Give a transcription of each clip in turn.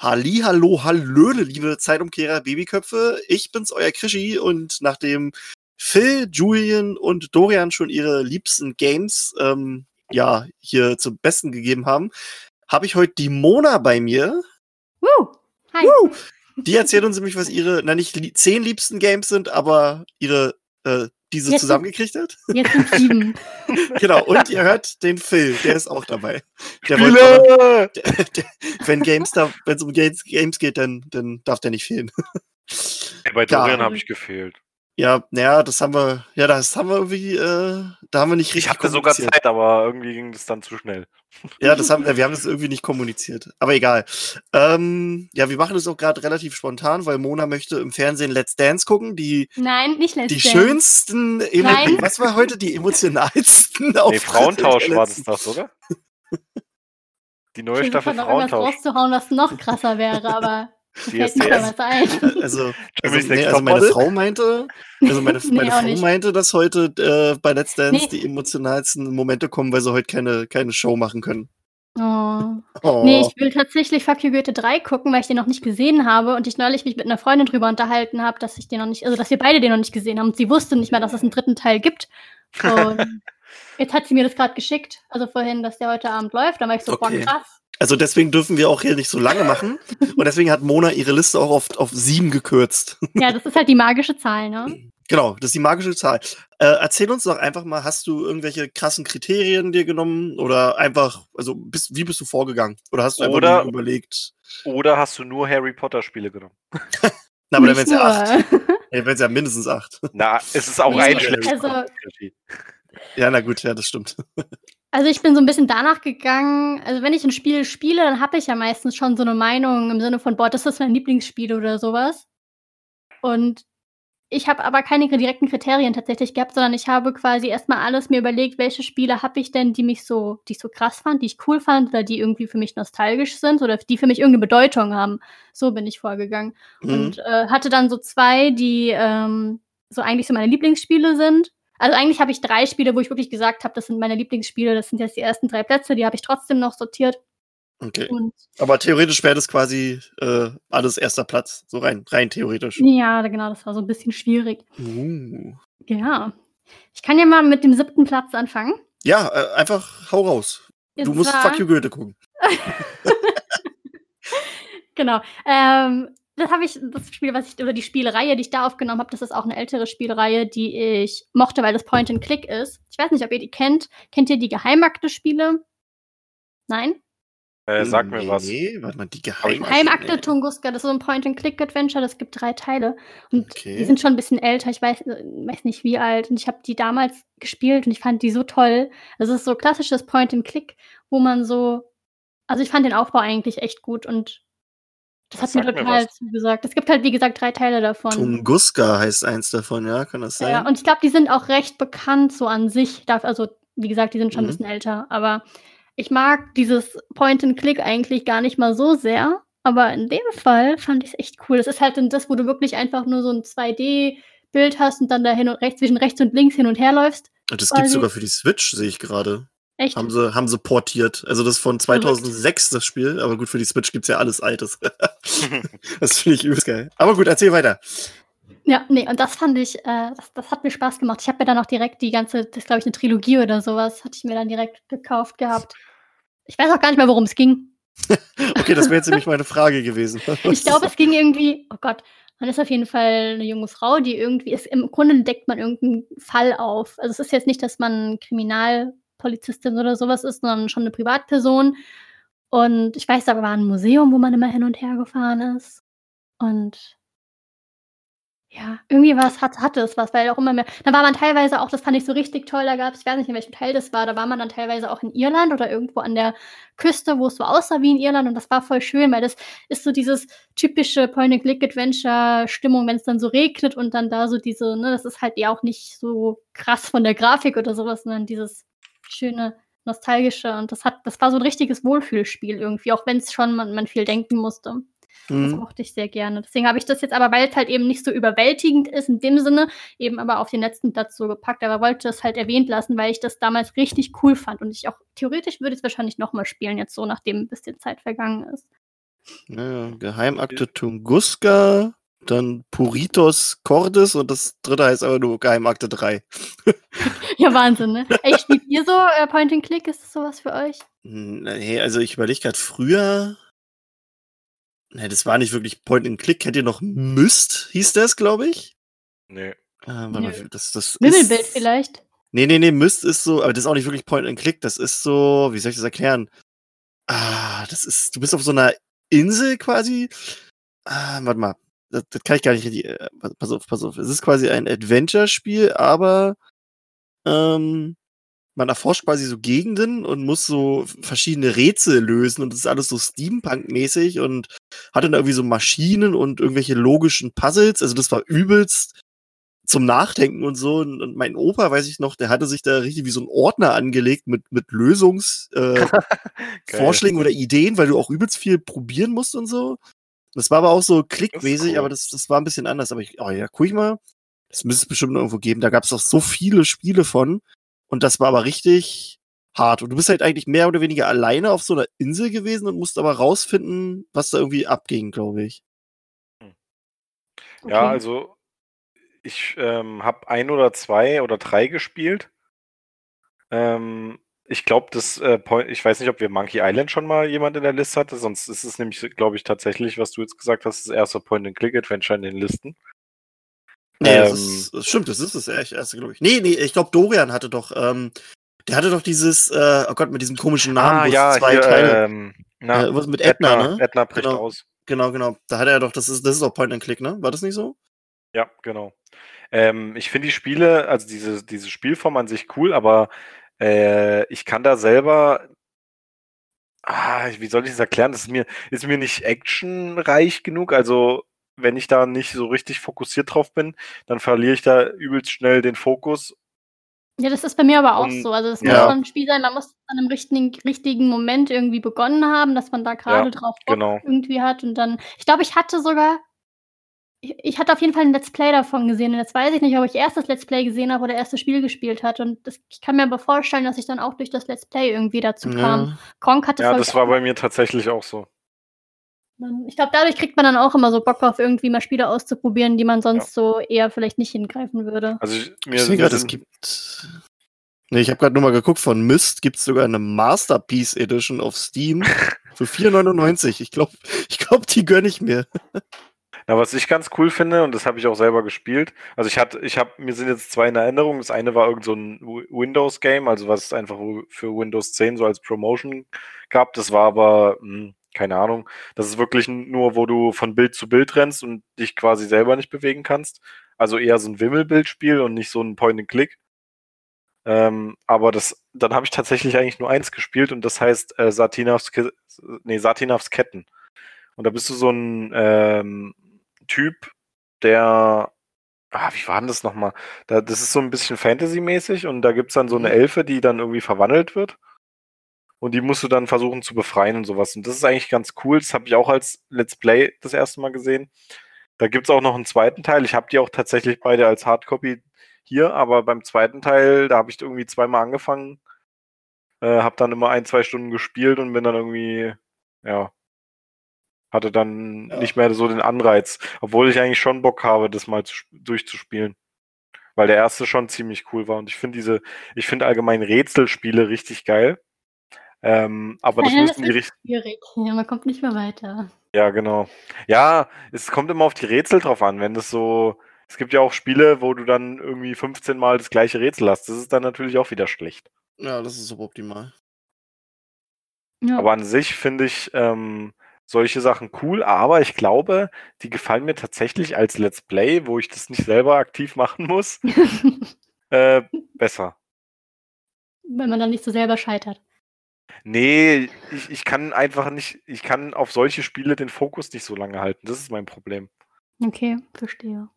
Halli, hallo, hallöle, liebe Zeitumkehrer, Babyköpfe. Ich bin's, euer Krischi und nachdem Phil, Julian und Dorian schon ihre liebsten Games ähm, ja hier zum Besten gegeben haben, habe ich heute die Mona bei mir. Woo! Hi. Woo! Die erzählt uns nämlich, was ihre, na nicht li zehn liebsten Games sind, aber ihre äh, diese Jetzt zusammengekriegt hat. Jetzt sind sieben. genau, und ihr hört den Phil, der ist auch dabei. Der wollte der, der, wenn Games da, wenn es um Games, Games geht, dann, dann darf der nicht fehlen. Ey, bei. Dorian habe ich gefehlt. Ja, naja, das haben wir, ja, das haben wir irgendwie, äh, da haben wir nicht Ich richtig hatte sogar kommuniziert. Zeit, aber irgendwie ging das dann zu schnell. Ja, das haben, wir haben das irgendwie nicht kommuniziert. Aber egal. Ähm, ja, wir machen das auch gerade relativ spontan, weil Mona möchte im Fernsehen Let's Dance gucken. Die, Nein, nicht Let's die Dance. schönsten, emo- Nein. was war heute die emotionalsten Nee, Frauentausch war das doch, oder? Die neue Ich Staffel versuche noch irgendwas Frauentausch. rauszuhauen, was noch krasser wäre, aber fällt mehr DSDS. was ein. Also, also, nee, also meine? Frau meinte, also meine, Nee, meine Frau nicht. meinte, dass heute äh, bei Let's Dance Nee. die emotionalsten Momente kommen, weil sie heute keine, keine Show machen können. Oh. Oh. Nee, ich will tatsächlich Fuck You Goethe 3 gucken, weil ich den noch nicht gesehen habe und ich neulich mich mit einer Freundin drüber unterhalten habe, dass ich den noch nicht, also dass wir beide den noch nicht gesehen haben und sie wusste nicht mehr, dass es einen dritten Teil gibt. Und jetzt hat sie mir das gerade geschickt, also vorhin, dass der heute Abend läuft. Dann war ich so, Okay. boah, krass. Also deswegen dürfen wir auch hier nicht so lange machen. Und deswegen hat Mona ihre Liste auch auf, auf sieben gekürzt. Ja, das ist halt die magische Zahl, ne? Genau, das ist die magische Zahl. Äh, erzähl uns doch einfach mal, hast du irgendwelche krassen Kriterien dir genommen oder einfach, also bist, wie bist du vorgegangen? Oder hast du einfach Oder- nur überlegt? Oder hast du nur Harry Potter Spiele genommen? Na, aber dann Nicht wären es ja acht. Ja, wären es ja mindestens acht. Na, es ist auch ein also- schlechter. Ja, na gut, ja, das stimmt. Also ich bin so ein bisschen danach gegangen, also wenn ich ein Spiel spiele, dann habe ich ja meistens schon so eine Meinung im Sinne von, boah, das ist mein Lieblingsspiel oder sowas. Und ich habe aber keine direkten Kriterien tatsächlich gehabt, sondern ich habe quasi erstmal alles mir überlegt, welche Spiele habe ich denn, die mich so, die ich so krass fand, die ich cool fand oder die irgendwie für mich nostalgisch sind oder die für mich irgendeine Bedeutung haben. So bin ich vorgegangen. Mhm. Und äh, hatte dann so zwei, die ähm, so eigentlich so meine Lieblingsspiele sind. Also eigentlich habe ich drei Spiele, wo ich wirklich gesagt habe, das sind meine Lieblingsspiele, das sind jetzt die ersten drei Plätze, die habe ich trotzdem noch sortiert. Okay. Und Aber theoretisch wäre das quasi äh, alles erster Platz. So rein, rein theoretisch. ja, genau, das war so ein bisschen schwierig. Uh. Ja. Ich kann ja mal mit dem siebten Platz anfangen. Ja, äh, einfach hau raus. Du Und musst zwar- Fuck You Goethe gucken. Genau. Ähm, das habe ich, das Spiel, was ich, oder die Spielreihe, die ich da aufgenommen habe, das ist auch eine ältere Spielreihe, die ich mochte, weil das Point and Click ist. Ich weiß nicht, ob ihr die kennt. Kennt ihr die Geheimakte-Spiele? Nein? Äh, sag mir was. Nee, warte mal, die ich- Geheimakte. Geheimakte nee. Tunguska, das ist so ein Point-and-Click-Adventure, das gibt drei Teile. Und Okay. die sind schon ein bisschen älter, ich weiß, äh, weiß nicht wie alt. Und ich habe die damals gespielt und ich fand die so toll. Das ist so klassisches Point-and-Click, wo man so. Also ich fand den Aufbau eigentlich echt gut und das Das hat mir total zugesagt. Es gibt halt, wie gesagt, drei Teile davon. Tunguska heißt eins davon, ja, kann das sein? Ja, und ich glaube, die sind auch recht bekannt so an sich. Also, wie gesagt, die sind schon Mhm. ein bisschen älter. Aber ich mag dieses Point-and-Click eigentlich gar nicht mal so sehr. Aber in dem Fall fand ich es echt cool. Das ist halt dann das, wo du wirklich einfach nur so ein 2D-Bild hast und dann da hin und rechts, zwischen rechts und links hin und her läufst. Und das gibt's quasi- sogar für die Switch, sehe ich gerade. Echt? Haben sie, haben sie portiert. Also das ist von 2006, das Spiel. Aber gut, für die Switch gibt's ja alles Altes. das finde ich übelst geil. Aber gut, erzähl weiter. Ja, nee, und das fand ich, äh, das, das hat mir Spaß gemacht. Ich habe mir dann auch direkt die ganze, das ist glaube ich eine Trilogie oder sowas, hatte ich mir dann direkt gekauft gehabt. Ich weiß auch gar nicht mehr, worum es ging. Okay, das wäre jetzt nämlich meine Frage gewesen. Ich glaube, es ging irgendwie, oh Gott, man ist auf jeden Fall eine junge Frau, die irgendwie ist, im Grunde deckt man irgendeinen Fall auf. Also es ist jetzt nicht, dass man Kriminalpolizistin oder sowas ist, sondern schon eine Privatperson. Und ich weiß, da war ein Museum, wo man immer hin und her gefahren ist. Und ja, irgendwie was hat, hatte es was, weil auch immer mehr. Da war man teilweise auch, das fand ich so richtig toll, da gab es, ich weiß nicht, in welchem Teil das war, da war man dann teilweise auch in Irland oder irgendwo an der Küste, wo es so aussah wie in Irland und das war voll schön, weil das ist so dieses typische Point-and-Click-Adventure-Stimmung, wenn es dann so regnet und dann da so diese, ne, das ist halt ja auch nicht so krass von der Grafik oder sowas, sondern dieses schöne, nostalgische und das hat, das war so ein richtiges Wohlfühlspiel irgendwie, auch wenn es schon man, man viel denken musste. Das Mhm. mochte ich sehr gerne. Deswegen habe ich das jetzt aber, weil es halt eben nicht so überwältigend ist in dem Sinne, eben aber auf den letzten Platz so gepackt. Aber wollte es halt erwähnt lassen, weil ich das damals richtig cool fand. Und ich auch theoretisch würde ich es wahrscheinlich nochmal spielen, jetzt so, nachdem ein bisschen Zeit vergangen ist. Ja, Geheimakte Tunguska, dann Puritos Cordes und das dritte heißt aber nur Geheimakte 3. Ja, Wahnsinn, ne? Ey, spielt ihr so äh, Point and Click? Ist das sowas für euch? Nee, also ich überlege gerade früher. Ne, das war nicht wirklich Point and Click. Kennt ihr noch Myst, hieß das, glaube ich? Nee. Äh, warte mal, das, das Wimmelbild ist, vielleicht? Nee, nee, nee, Myst ist so, aber das ist auch nicht wirklich Point and Click. Das ist so, wie soll ich das erklären? Ah, das ist, du bist auf so einer Insel quasi. Ah, warte mal. Das, das kann ich gar nicht richtig. Äh, pass auf, pass auf. Es ist quasi ein Adventure-Spiel, aber ähm, man erforscht quasi so Gegenden und muss so verschiedene Rätsel lösen und das ist alles so Steampunk-mäßig und hat dann irgendwie so Maschinen und irgendwelche logischen Puzzles. Also das war übelst zum Nachdenken und so. Und, und mein Opa, weiß ich noch, der hatte sich da richtig wie so ein Ordner angelegt mit, mit Lösungsvorschlägen äh, oder Ideen, weil du auch übelst viel probieren musst und so. Das war aber auch so klickmäßig, cool. aber das, das war ein bisschen anders. Aber ich, oh ja, guck ich mal. Das müsste es bestimmt irgendwo geben. Da gab es auch so viele Spiele von. Und das war aber richtig hart. Und du bist halt eigentlich mehr oder weniger alleine auf so einer Insel gewesen und musst aber rausfinden, was da irgendwie abging, glaube ich. Okay. Ja, also ich ähm, habe ein oder zwei oder drei gespielt. Ähm, ich glaube, das äh, ich weiß nicht, ob wir Monkey Island schon mal jemand in der Liste hatte, sonst ist es nämlich, glaube ich, tatsächlich, was du jetzt gesagt hast, das erste Point-and-Click-Adventure in den Listen. Nee, ähm, das, ist, das stimmt, das ist das erste, glaube ich. Nee, nee, ich glaube, Dorian hatte doch, ähm, der hatte doch dieses, äh, oh Gott, mit diesem komischen Namen, ah, ja, zwei hier, Teile. Ähm, na, äh, was mit Edna, Edna, ne? Edna bricht genau, aus. Genau, genau. Da hat er doch, das ist, das ist auch Point and Click, ne? War das nicht so? Ja, genau. Ähm, ich finde die Spiele, also diese, diese Spielform an sich cool, aber äh, ich kann da selber. Ah, wie soll ich das erklären? Das ist mir, ist mir nicht actionreich genug. Also, wenn ich da nicht so richtig fokussiert drauf bin, dann verliere ich da übelst schnell den Fokus. Ja, das ist bei mir aber auch Und- so. Also es Ja. muss schon ein Spiel sein, man muss an einem richtigen, richtigen Moment irgendwie begonnen haben, dass man da gerade drauf Bock genau. irgendwie hat. Und dann, ich glaube, ich hatte sogar, ich, ich hatte auf jeden Fall ein Let's Play davon gesehen. Und jetzt weiß ich nicht, ob ich erst das Let's Play gesehen habe oder erst das Spiel gespielt hat. Und das, ich kann mir aber vorstellen, dass ich dann auch durch das Let's Play irgendwie dazu kam. Ja. Kronk hatte Ja, das war bei mir tatsächlich auch so. Ich glaube, dadurch kriegt man dann auch immer so Bock auf irgendwie mal Spiele auszuprobieren, die man sonst so eher vielleicht nicht hingreifen würde. Also ich, mir, Ich sehe gerade, es gibt. Nee, ich habe gerade nur mal geguckt, von Myst gibt es sogar eine Masterpiece Edition auf Steam für 4,99. Ich glaube, ich glaub, die gönne ich mir. Na, was ich ganz cool finde, und das habe ich auch selber gespielt, also ich hatte, ich habe, mir sind jetzt zwei in Erinnerung. Das eine war irgend so ein Wi- Windows-Game, also was es einfach für Windows 10 so als Promotion gab. Das war aber, hm, keine Ahnung, das ist wirklich nur, wo du von Bild zu Bild rennst und dich quasi selber nicht bewegen kannst. Also eher so ein Wimmelbildspiel und nicht so ein Point-and-Click. Ähm, aber das, dann habe ich tatsächlich eigentlich nur eins gespielt und das heißt äh, Satinavs, nee, Satinavs Ketten. Und da bist du so ein ähm, Typ, der, ah, wie war denn das nochmal? Da, das ist so ein bisschen Fantasy-mäßig und da gibt es dann so eine Mhm. Elfe, die dann irgendwie verwandelt wird. Und die musst du dann versuchen zu befreien und sowas. Und das ist eigentlich ganz cool. Das habe ich auch als Let's Play das erste Mal gesehen. Da gibt es auch noch einen zweiten Teil. Ich habe die auch tatsächlich beide als Hardcopy hier, aber beim zweiten Teil, da habe ich irgendwie zweimal angefangen, äh, habe dann immer ein, zwei Stunden gespielt und bin dann irgendwie, ja, hatte dann Ja. nicht mehr so den Anreiz, obwohl ich eigentlich schon Bock habe, das mal zu, sp- durchzuspielen. Weil der erste schon ziemlich cool war und ich finde diese, ich finde allgemein Rätselspiele richtig geil. Ähm, aber das Ja, müssen die ist richtig, schwierig. Ja, man kommt nicht mehr weiter. ja, genau. Ja, es kommt immer auf die Rätsel drauf an. Wenn das so, es gibt ja auch Spiele, wo du dann irgendwie 15 Mal das gleiche Rätsel hast. Das ist dann natürlich auch wieder schlecht. Ja, das ist suboptimal. Ja. Aber an sich finde ich ähm, solche Sachen cool, aber ich glaube, die gefallen mir tatsächlich als Let's Play, wo ich das nicht selber aktiv machen muss, äh, besser. Wenn man dann nicht so selber scheitert. Nee, ich, ich kann einfach nicht, ich kann auf solche Spiele den Fokus nicht so lange halten. Das ist mein Problem. Okay, verstehe.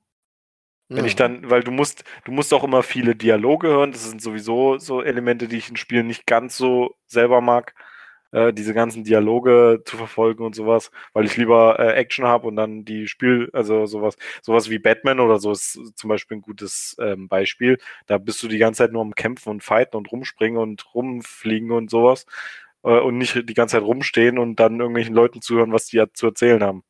Wenn ich dann, weil du musst, du musst auch immer viele Dialoge hören. Das sind sowieso so Elemente, die ich in Spielen nicht ganz so selber mag. Äh, diese ganzen Dialoge zu verfolgen und sowas, weil ich lieber äh, Action habe und dann die Spiel, also sowas, sowas wie Batman oder so ist zum Beispiel ein gutes ähm, Beispiel. Da bist du die ganze Zeit nur am Kämpfen und Fighten und rumspringen und rumfliegen und sowas. äh, und nicht die ganze Zeit rumstehen und dann irgendwelchen Leuten zuhören, was die ja zu erzählen haben.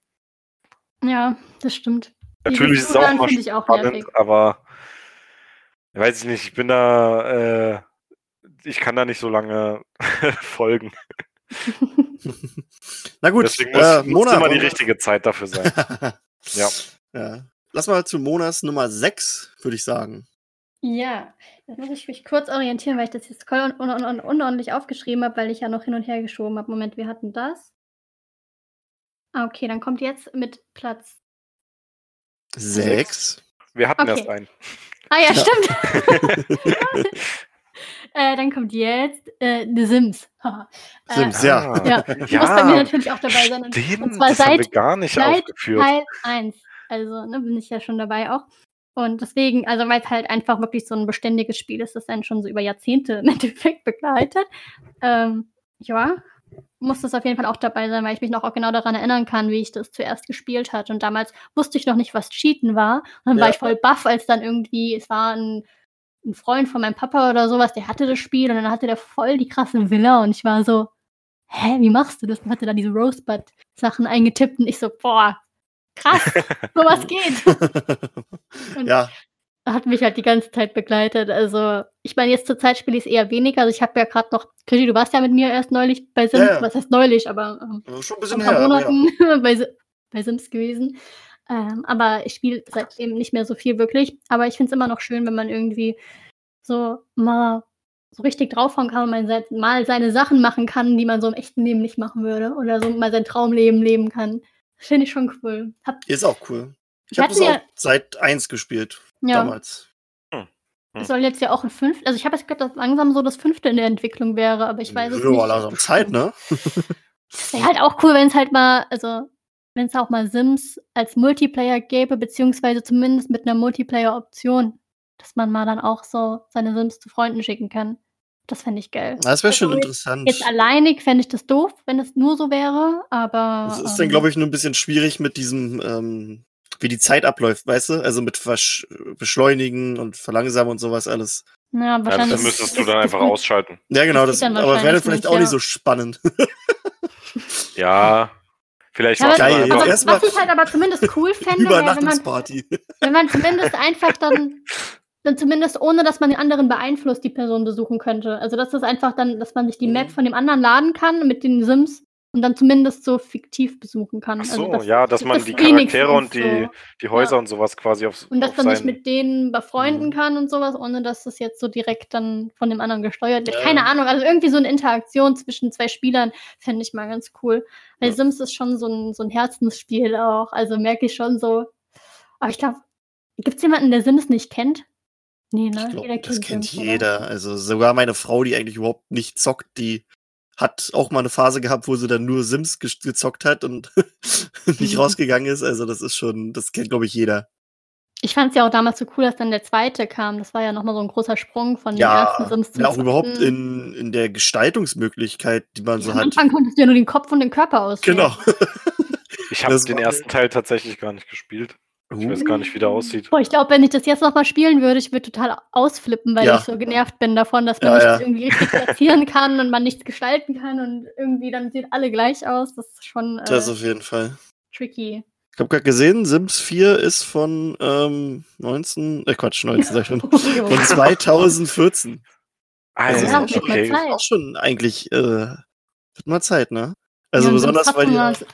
Ja, das stimmt. Natürlich ist es auch mal ich auch spannend, nervig. aber weiß ich nicht, ich bin da, äh, ich kann da nicht so lange folgen. Na gut, Deswegen muss, äh, muss Mona, immer die richtige Zeit dafür sein. Ja. ja. Lass mal zu Monas Nummer 6, würde ich sagen. Ja, jetzt muss ich mich kurz orientieren, weil ich das jetzt voll un un un unordentlich aufgeschrieben habe, weil ich ja noch hin und her geschoben habe. Moment, wir hatten das. Ah, okay, dann kommt jetzt mit Platz. 6. Wir hatten Okay. erst einen. Ah ja, Ja. stimmt. äh, dann kommt jetzt äh, The Sims. Äh, Sims, ja. Ah, Ja, muss Ja, bei mir natürlich auch dabei sein. Und, Den, und zwar das haben wir seit, gar nicht seit aufgeführt. Teil 1. Also ne, bin ich ja schon dabei auch. Und deswegen, also weil es halt einfach wirklich so ein beständiges Spiel ist, das einen schon so über Jahrzehnte im Endeffekt begleitet. Ähm, ja, muss das auf jeden Fall auch dabei sein, weil ich mich noch auch genau daran erinnern kann, wie ich das zuerst gespielt hatte. Und damals wusste ich noch nicht, was Cheaten war. Und dann war Ja. ich voll baff, als dann irgendwie, es war ein, ein Freund von meinem Papa oder sowas, der hatte das Spiel und dann hatte der voll die krasse Villa und ich war so, hä, wie machst du das? Und hatte da diese Rosebud-Sachen eingetippt und ich so, boah, krass, sowas geht. Und ja, hat mich halt die ganze Zeit begleitet. Also, ich meine, jetzt zur Zeit spiele ich es eher weniger. Also, ich habe ja gerade noch, Krischi, du warst ja mit mir erst neulich bei Sims. Ja, ja. Was heißt neulich, aber ähm, schon ein vor bisschen ein paar her. aber Ja. Monaten bei, bei Sims gewesen. Ähm, aber ich spiele seitdem nicht mehr so viel wirklich. Aber ich finde es immer noch schön, wenn man irgendwie so mal so richtig draufhauen kann und man se- mal seine Sachen machen kann, die man so im echten Leben nicht machen würde. Oder so mal sein Traumleben leben kann. Das finde ich schon cool. Hab, Ist auch cool. Ich habe das hatten auch seit 1 gespielt, ja, damals. es soll jetzt ja auch ein fünftes, also ich habe jetzt gehört, dass langsam so das fünfte in der Entwicklung wäre, aber ich weiß es Ja, nicht. langsam Zeit, ne? Es wäre halt auch cool, wenn es halt mal, also wenn es auch mal Sims als Multiplayer gäbe, beziehungsweise zumindest mit einer Multiplayer-Option, dass man mal dann auch so seine Sims zu Freunden schicken kann. Das fände ich geil. Das wäre schon Also, interessant. Jetzt alleinig fände ich das doof, wenn es nur so wäre, aber. Das ist ähm, dann, glaube ich, nur ein bisschen schwierig mit diesem, ähm, wie die Zeit abläuft, weißt du? Also mit Versch Beschleunigen und Verlangsamen und sowas alles. Ja, Ja, wahrscheinlich. das müsstest du dann einfach ausschalten. Ja, genau, Das das, dann aber wäre vielleicht nicht, auch ja. nicht so spannend. Ja, vielleicht Ja, macht aber, Geil, aber erstmal was ich halt aber zumindest cool fände, wäre, wenn man, wenn man zumindest einfach dann, dann zumindest ohne, dass man den anderen beeinflusst, die Person besuchen könnte. Also das ist einfach dann, dass man sich die Map Mhm. von dem anderen laden kann mit den Sims und dann zumindest so fiktiv besuchen kann. Ach also so, das, ja, dass das man ist die Charaktere und die, so. die Häuser Ja. und sowas quasi aufs Und dass auf man sich mit denen befreunden Mhm. kann und sowas, ohne dass das jetzt so direkt dann von dem anderen gesteuert wird. Ja. Keine Ahnung, also irgendwie so eine Interaktion zwischen zwei Spielern fände ich mal ganz cool. Weil Ja. Sims ist schon so ein, so ein Herzensspiel auch. Also merke ich schon so. Aber ich glaube, gibt es jemanden, der Sims nicht kennt? Nee, ne? Ich glaub, Jeder das kennt Sims, oder? jeder. Also sogar meine Frau, die eigentlich überhaupt nicht zockt, die hat auch mal eine Phase gehabt, wo sie dann nur Sims ge gezockt hat und nicht Mhm. rausgegangen ist. Also das ist schon, das kennt, glaube ich, jeder. Ich fand es ja auch damals so cool, dass dann der zweite kam. Das war ja nochmal so ein großer Sprung von den Ja, ersten Sims zum ja, auch überhaupt in, in der Gestaltungsmöglichkeit, die man Ja, so am hat. Anfang konntest du ja nur den Kopf und den Körper auswählen. Genau. Ich habe den ersten Teil tatsächlich gar nicht gespielt. Ich weiß gar nicht, wie der aussieht. Boah, ich glaube, wenn ich das jetzt nochmal spielen würde, ich würde total ausflippen, weil Ja. ich so genervt bin davon, dass man Ja, nicht ja. irgendwie richtig platzieren kann und man nichts gestalten kann und irgendwie dann sehen alle gleich aus. Das ist schon äh, Das auf jeden Fall. tricky. Ich habe gerade gesehen, Sims 4 ist von ähm, 19, äh Quatsch, 19 sag ich schon, von 2014. Also Ja, ist auch, schon, Zeit. auch schon eigentlich, äh, wird mal Zeit, ne? Also besonders, weil die,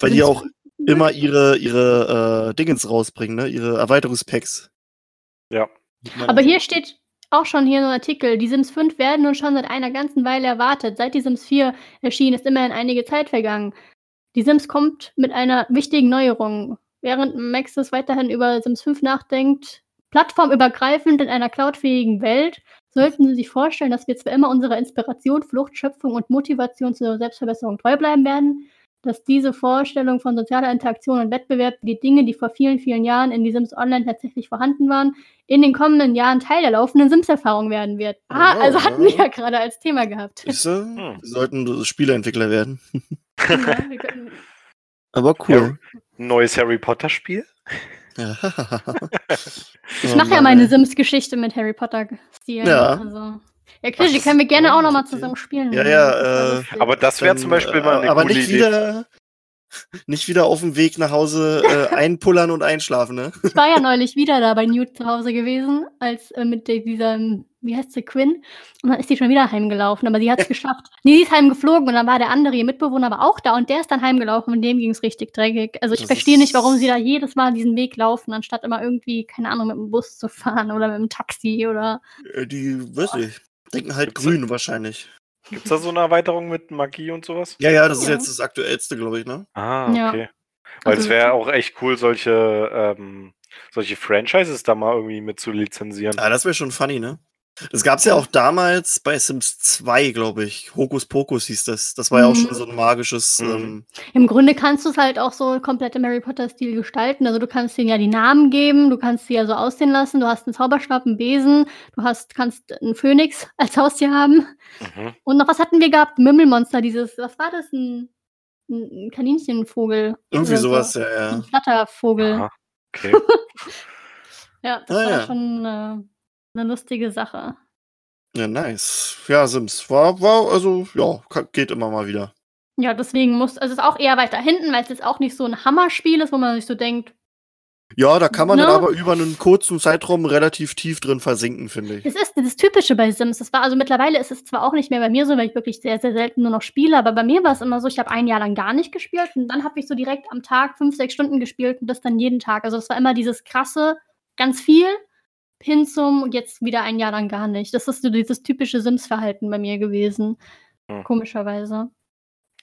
weil die auch immer ihre, ihre äh, Dingens rausbringen, ne? Ihre Erweiterungspacks. Ja. Aber hier steht auch schon hier so ein Artikel. Die Sims 5 werden nun schon seit einer ganzen Weile erwartet. Seit die Sims 4 erschienen, ist immerhin einige Zeit vergangen. Die Sims kommt mit einer wichtigen Neuerung. Während Maxis weiterhin über Sims 5 nachdenkt, plattformübergreifend in einer cloudfähigen Welt, sollten Sie sich vorstellen, dass wir zwar immer unserer Inspiration, Flucht, Schöpfung und Motivation zur Selbstverbesserung treu bleiben werden, dass diese Vorstellung von sozialer Interaktion und Wettbewerb, die Dinge, die vor vielen, vielen Jahren in die Sims Online tatsächlich vorhanden waren, in den kommenden Jahren Teil der laufenden Sims-Erfahrung werden wird. Ah, Oh, also hatten wir ja. ja gerade als Thema gehabt. Siehst du? Hm. Wir sollten Spieleentwickler werden. ja, wir können, Aber cool. Ein neues Harry Potter Spiel? Ja. ich Oh mache ja Mann, meine. Sims-Geschichte mit Harry Potter-Stil. Ja. Also, Ja, Krischi, Ach, können wir gerne auch nochmal zusammen spielen. Ja, ja, äh. Aber das wäre zum Beispiel äh, mal eine aber coole nicht Idee. wieder, nicht wieder auf dem Weg nach Hause äh, einpullern und einschlafen, ne? Ich war ja neulich wieder da bei Newt zu Hause gewesen, als äh, mit dieser, wie heißt sie, Quinn. Und dann ist sie schon wieder heimgelaufen, aber sie hat es geschafft. Nee, sie ist heimgeflogen und dann war der andere, ihr Mitbewohner, aber auch da und der ist dann heimgelaufen und dem ging es richtig dreckig. Also ich Das verstehe nicht, warum sie da jedes Mal diesen Weg laufen, anstatt immer irgendwie, keine Ahnung, mit dem Bus zu fahren oder mit dem Taxi oder. Äh, Die, weiß ich, denken halt grün wahrscheinlich. Gibt's da so eine Erweiterung mit Magie und sowas? Ja, ja, das ist Ja. jetzt das aktuellste, glaube ich, ne? Ah, Ja. okay. Weil Also- es wäre auch echt cool, solche, ähm, solche Franchises da mal irgendwie mit zu lizenzieren. Ah, das wäre schon funny, ne? Das gab's ja auch damals bei Sims 2, glaube ich. Hokus Pokus hieß das. Das war ja auch Mhm. schon so ein magisches. Mhm. Ähm, Im Grunde kannst du es halt auch so komplett im Harry Potter-Stil gestalten. Also du kannst denen ja die Namen geben, du kannst sie ja so aussehen lassen, du hast einen Zauberstab, einen Besen, du hast, kannst einen Phönix als Haustier haben. Mhm. Und noch was hatten wir gehabt? Mümmelmonster, dieses, was war das? Ein, ein Kaninchenvogel. irgendwie oder sowas, So. ja, ja. Ein Flattervogel. Aha. Okay. Ja, das Ah, war ja. schon äh, eine lustige Sache. Ja, nice. Ja, Sims. War, war, also, ja, geht immer mal wieder. Ja, deswegen muss, also es ist auch eher weiter hinten, weil es jetzt auch nicht so ein Hammerspiel ist, wo man sich so denkt, Ja, da kann man Ne? dann aber über einen kurzen Zeitraum relativ tief drin versinken, finde ich. Das ist das Typische bei Sims. Das war also mittlerweile ist es zwar auch nicht mehr bei mir so, weil ich wirklich sehr, sehr selten nur noch spiele, aber bei mir war es immer so, ich habe ein Jahr lang gar nicht gespielt und dann habe ich so direkt am Tag fünf, sechs Stunden gespielt und das dann jeden Tag. Also es war immer dieses krasse, ganz viel hin zum und jetzt wieder ein Jahr lang gar nicht. Das ist so dieses typische Sims-Verhalten bei mir gewesen. Hm. Komischerweise.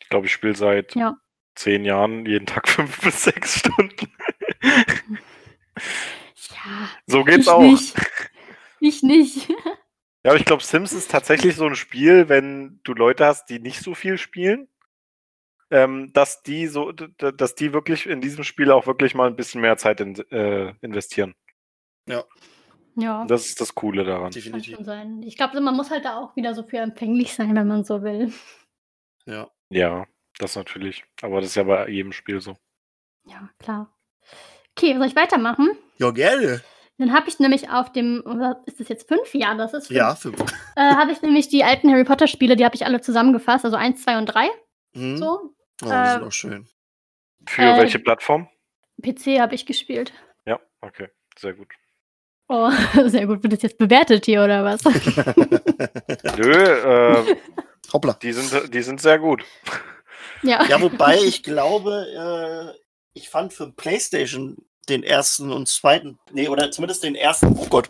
Ich glaube, ich spiele seit Ja. zehn Jahren jeden Tag fünf bis sechs Stunden. Ja, so geht's ich auch. nicht. Ich nicht. Ja, aber ich glaube, Sims ist tatsächlich so ein Spiel, wenn du Leute hast, die nicht so viel spielen, ähm, dass die so, dass die wirklich in diesem Spiel auch wirklich mal ein bisschen mehr Zeit in, äh, investieren. Ja. Das ist das Coole daran. Kann Definitiv. schon sein. Ich glaube, man muss halt da auch wieder so für empfänglich sein, wenn man so will. Ja. Ja, das natürlich. Aber das ist ja bei jedem Spiel so. Ja, klar. Okay, soll ich weitermachen? Ja, gerne. Dann habe ich nämlich auf dem, oder ist das jetzt fünf? Ja, das ist fünf. Ja, fünf. Äh, habe ich nämlich die alten Harry Potter Spiele, die habe ich alle zusammengefasst, also eins, zwei und drei. Hm? So. Oh, die sind äh, auch schön. Für Äh, welche Plattform? PC habe ich gespielt. Ja, okay. Sehr gut. Oh, sehr gut. Wird das jetzt bewertet hier oder was? Nö, äh, Hoppla. die, sind, die sind sehr gut. ja. Ja, wobei ich glaube, äh, ich fand für PlayStation den ersten und zweiten, nee, oder zumindest den ersten, oh Gott,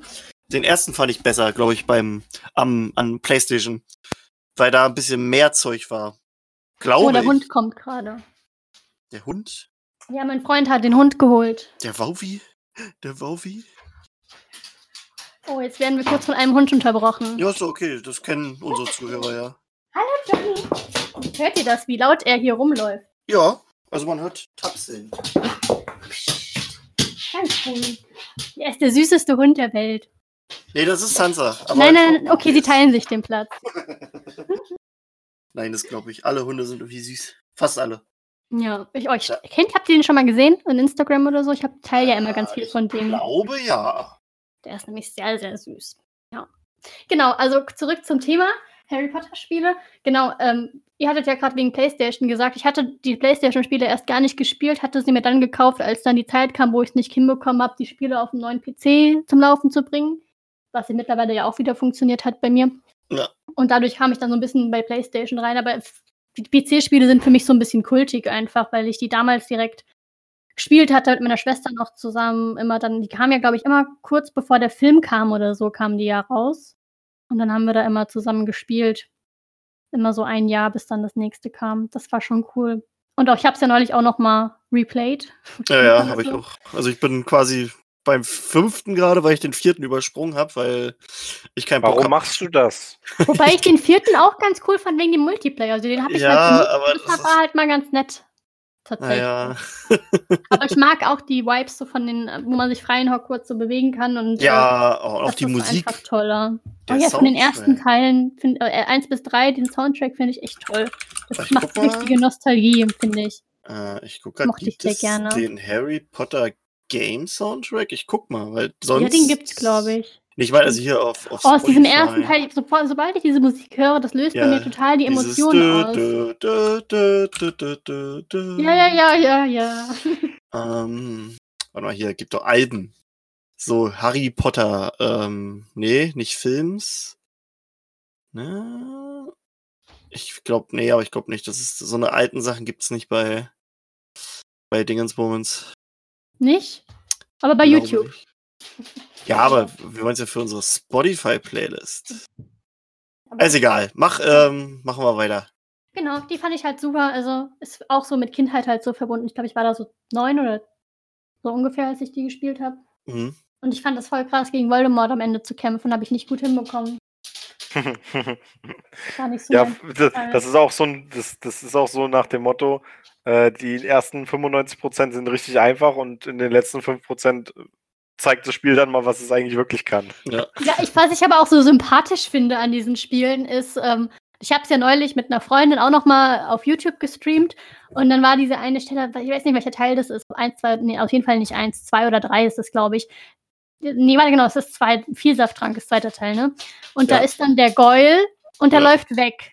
den ersten fand ich besser, glaube ich, beim am, an PlayStation. Weil da ein bisschen mehr Zeug war. Glaube Oh, der ich. Hund kommt gerade. Der Hund? Ja, mein Freund hat den Hund geholt. Der Wauwi? Der Wauwi? Oh, jetzt werden wir kurz von einem Hund unterbrochen. Ja, ist okay, das kennen unsere Zuhörer ja. Johnny. Hört ihr das, wie laut er hier rumläuft? Ja, also man hört Tapseln. Ganz cool. Er ist der süßeste Hund der Welt. Nee, das ist Sansa. aber- nein, nein, okay, sie teilen sich den Platz. Nein, das glaube ich. Alle Hunde sind irgendwie süß. Fast alle. Ja, ich euch Ja. kennt, habt ihr den schon mal gesehen in Instagram oder so? Ich teile ja immer ganz viel Ich von dem. glaube ja. Der ist nämlich sehr, sehr süß. Ja. Genau, also zurück zum Thema Harry Potter Spiele. Genau, ähm, ihr hattet ja gerade wegen PlayStation gesagt, ich hatte die PlayStation Spiele erst gar nicht gespielt, hatte sie mir dann gekauft, als dann die Zeit kam, wo ich es nicht hinbekommen habe, die Spiele auf dem neuen PC zum Laufen zu bringen, was ja mittlerweile ja auch wieder funktioniert hat bei mir. Ja. Und dadurch kam ich dann so ein bisschen bei PlayStation rein, aber die PC-Spiele sind für mich so ein bisschen kultig einfach, weil ich die damals direkt gespielt hatte mit meiner Schwester noch zusammen. Immer dann, die kam ja, glaube ich, immer kurz bevor der Film kam oder so, kamen die ja raus. Und dann haben wir da immer zusammen gespielt. Immer so ein Jahr, bis dann das nächste kam. Das war schon cool. Und auch, ich habe es ja neulich auch noch mal replayed. Ja, ja, Also- habe ich auch. Also ich bin quasi beim fünften gerade, weil ich den vierten übersprungen habe, weil ich keinen Bock Warum hab. machst du das? Wobei ich den vierten auch ganz cool fand wegen dem Multiplayer. Also den habe ich Ja, halt aber Das war halt mal ganz nett. Tatsächlich. Naja. Aber ich mag auch die Vibes so von den, wo man sich frei in Hogwarts so bewegen kann. Und, äh, Ja, auch das die ist Musik. einfach toller. der oh ja, von den ersten Teilen, find, äh, 1 bis 3, den Soundtrack finde ich echt toll. Das Ich macht richtige Nostalgie, finde ich. Äh, ich gucke gerade, gibt es den Harry Potter Game Soundtrack? Ich guck mal, weil sonst. Ja, den gibt's, glaube ich. Ich meine, also hier auf, auf Oh, aus diesem ersten Teil, so, sobald ich diese Musik höre, das löst Ja, bei mir total die Emotionen aus. dö, dö, dö, dö. Ja, ja, ja, ja, ja. Ähm, warte mal, hier, gibt doch Alben. So, Harry Potter, ähm, nee, nicht Films. Ne? Ich glaube, nee, aber ich glaube nicht. Das ist, so eine alten Sachen gibt's nicht bei, bei Dingensbomens. Nicht? Aber bei Glaube YouTube. nicht. Ja, aber wir wollen es ja für unsere Spotify-Playlist. Ist egal. Mach, ähm, machen wir weiter. Genau, die fand ich halt super. Also ist auch so mit Kindheit halt so verbunden. Ich glaube, ich war da so neun oder so ungefähr, als ich die gespielt habe. Mhm. Und ich fand das voll krass, gegen Voldemort am Ende zu kämpfen. Habe ich nicht gut hinbekommen. War nicht so ja, das, das ist auch so ein, das, das ist auch so nach dem Motto, äh, die ersten 95% sind richtig einfach und in den letzten 5% zeigt das Spiel dann mal, was es eigentlich wirklich kann. Ja. Ja, ich, was ich aber auch so sympathisch finde an diesen Spielen ist, ähm, ich habe es ja neulich mit einer Freundin auch noch mal auf YouTube gestreamt und dann war diese eine Stelle, ich weiß nicht, welcher Teil das ist, eins, zwei, nee, auf jeden Fall nicht eins, zwei oder drei ist es, glaube ich. Nee, warte, genau, es ist zwei, Vielsafttrank ist zweiter Teil, ne? Und da Ja. ist dann der Goyle und der Ja. läuft weg.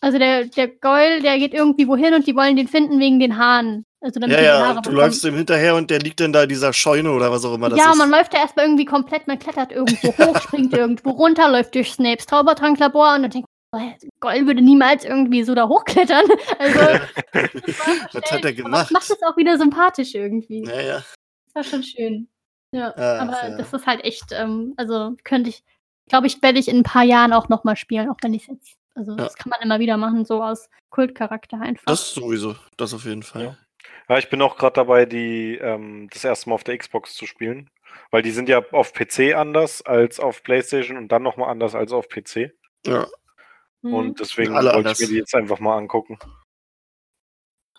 Also der, der Goyle, der geht irgendwie wohin und die wollen den finden wegen den Haaren. Also damit Ja, ja, du bekommen. läufst ihm hinterher und der liegt dann da in dieser Scheune oder was auch immer das ja, ist. man läuft ja erstmal irgendwie komplett, man klettert irgendwo hoch, springt irgendwo runter, läuft durch Snapes Zaubertranklabor und dann denkt man, Goll würde niemals irgendwie so da hochklettern. Also, Was hat er gemacht? Das macht es auch wieder sympathisch irgendwie. Ja, ja. Das war schon schön. Ja, Ach, aber ja. das ist halt echt, ähm, also könnte ich, glaube ich, werde ich in ein paar Jahren auch nochmal spielen, auch wenn ich es jetzt, also das kann man immer wieder machen, so aus Kultcharakter einfach. Das sowieso. Das auf jeden Fall. Ja. Ja, ich bin auch gerade dabei, die ähm, das erste Mal auf der Xbox zu spielen. Weil die sind ja auf PC anders als auf PlayStation und dann nochmal anders als auf PC. Ja. Mhm. Und deswegen Alle wollte anders. ich mir die jetzt einfach mal angucken.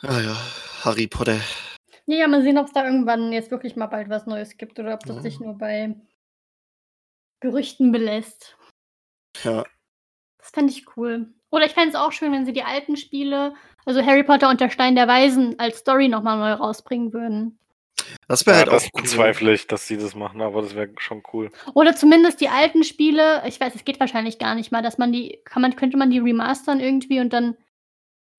Ah ja, Harry Potter. Ja, mal sehen, ob es da irgendwann jetzt wirklich mal bald was Neues gibt oder ob das Ja. sich nur bei Gerüchten belässt. Ja. Das fände ich cool. Oder ich fände es auch schön, wenn sie die alten Spiele, also Harry Potter und der Stein der Weisen, als Story nochmal neu rausbringen würden. Das wäre Ja, halt das auch cool. bezweifle ich, dass sie das machen, aber das wäre schon cool. Oder zumindest die alten Spiele, ich weiß, es geht wahrscheinlich gar nicht mal, dass man die, kann man, könnte man die remastern irgendwie und dann,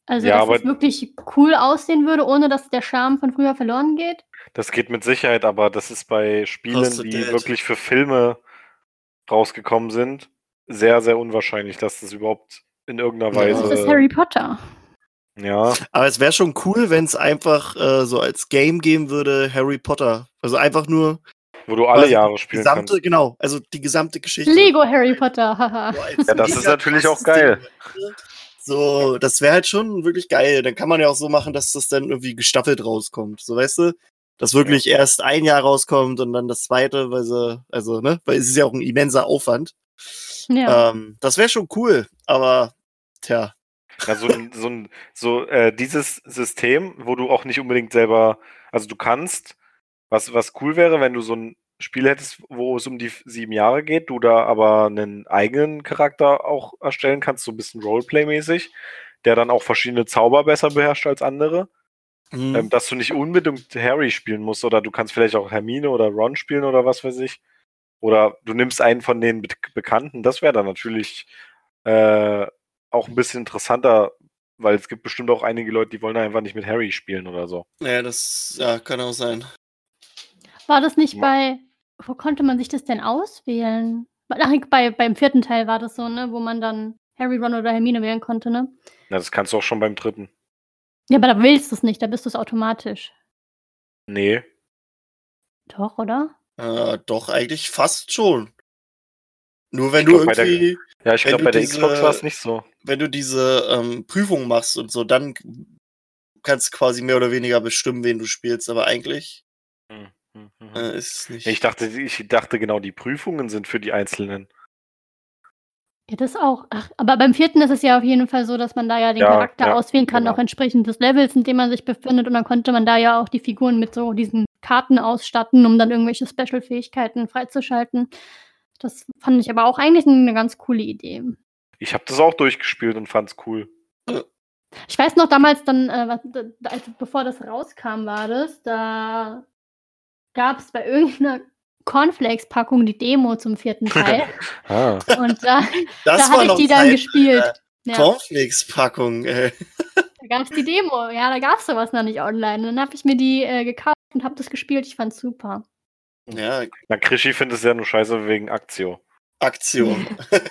also Ja, dass aber- es wirklich cool aussehen würde, ohne dass der Charme von früher verloren geht. Das geht mit Sicherheit, aber das ist bei Spielen, die Geld. wirklich für Filme rausgekommen sind, sehr, sehr unwahrscheinlich, dass das überhaupt in irgendeiner Ja. Das Weise. ist Harry Potter. Ja, Aber es wäre schon cool, wenn es einfach äh, so als Game geben würde, Harry Potter. Also einfach nur wo du alle Jahre spielen gesamte, kannst. genau, also die gesamte Geschichte. Lego Harry Potter, haha. Ja, das ist natürlich auch geil. Ding. So, das wäre halt schon wirklich geil. Dann kann man ja auch so machen, dass das dann irgendwie gestaffelt rauskommt. So, weißt du? Dass wirklich erst ein Jahr rauskommt und dann das zweite, weil sie, also, ne, weil es ist ja auch ein immenser Aufwand. Ja. Ähm, das wäre schon cool, aber tja, Ja, so, ein- so, ein- so äh, dieses System, wo du auch nicht unbedingt selber, also du kannst, was, was cool wäre, wenn du so ein Spiel hättest, wo es um die sieben Jahre geht, du da aber einen eigenen Charakter auch erstellen kannst, so ein bisschen Roleplay-mäßig, der dann auch verschiedene Zauber besser beherrscht als andere, hm, ähm, dass du nicht unbedingt Harry spielen musst oder du kannst vielleicht auch Hermine oder Ron spielen oder was weiß ich. Oder du nimmst einen von den Be Bekannten, das wäre dann natürlich äh, auch ein bisschen interessanter, weil es gibt bestimmt auch einige Leute, die wollen einfach nicht mit Harry spielen oder so. ja, das ja, kann auch sein. War das nicht Ma- bei, wo konnte man sich das denn auswählen? Ach, bei, beim vierten Teil war das so, ne, wo man dann Harry, Ron oder Hermine wählen konnte, ne? Na, das kannst du auch schon beim dritten. Ja, aber da willst du es nicht, da bist du es automatisch. Nee. Doch, oder? Äh, doch, eigentlich fast schon. Nur wenn Ich du glaub, bei der- irgendwie, Ja, ich Wenn glaube, du bei der diese- Xbox war es nicht so. wenn du diese ähm, Prüfung machst und so, dann kannst du quasi mehr oder weniger bestimmen, wen du spielst. Aber eigentlich Hm, hm, hm, hm. äh, ist es nicht. Ich dachte, ich dachte genau, die Prüfungen sind für die Einzelnen. Ja, das auch. Ach, aber beim vierten ist es ja auf jeden Fall so, dass man da ja den Ja, Charakter ja, auswählen kann, genau. auch entsprechend des Levels, in dem man sich befindet. Und dann konnte man da ja auch die Figuren mit so diesen Karten ausstatten, um dann irgendwelche Special-Fähigkeiten freizuschalten. Das fand ich aber auch eigentlich eine ganz coole Idee. Ich habe das auch durchgespielt und fand's cool. Ich weiß noch damals dann, äh, was, als, bevor das rauskam, war das, da gab es bei irgendeiner Cornflakes-Packung die Demo zum vierten Teil. Ah. Und da, da habe ich die dann Zeit, gespielt. äh, Ja, Cornflakes-Packung, ey. da gab es die Demo. Ja, da gab es sowas noch nicht online. Und dann habe ich mir die äh, gekauft und habe das gespielt. Ich fand's super. Ja, Na, Krischi findet es ja nur scheiße wegen Aktio. Aktion.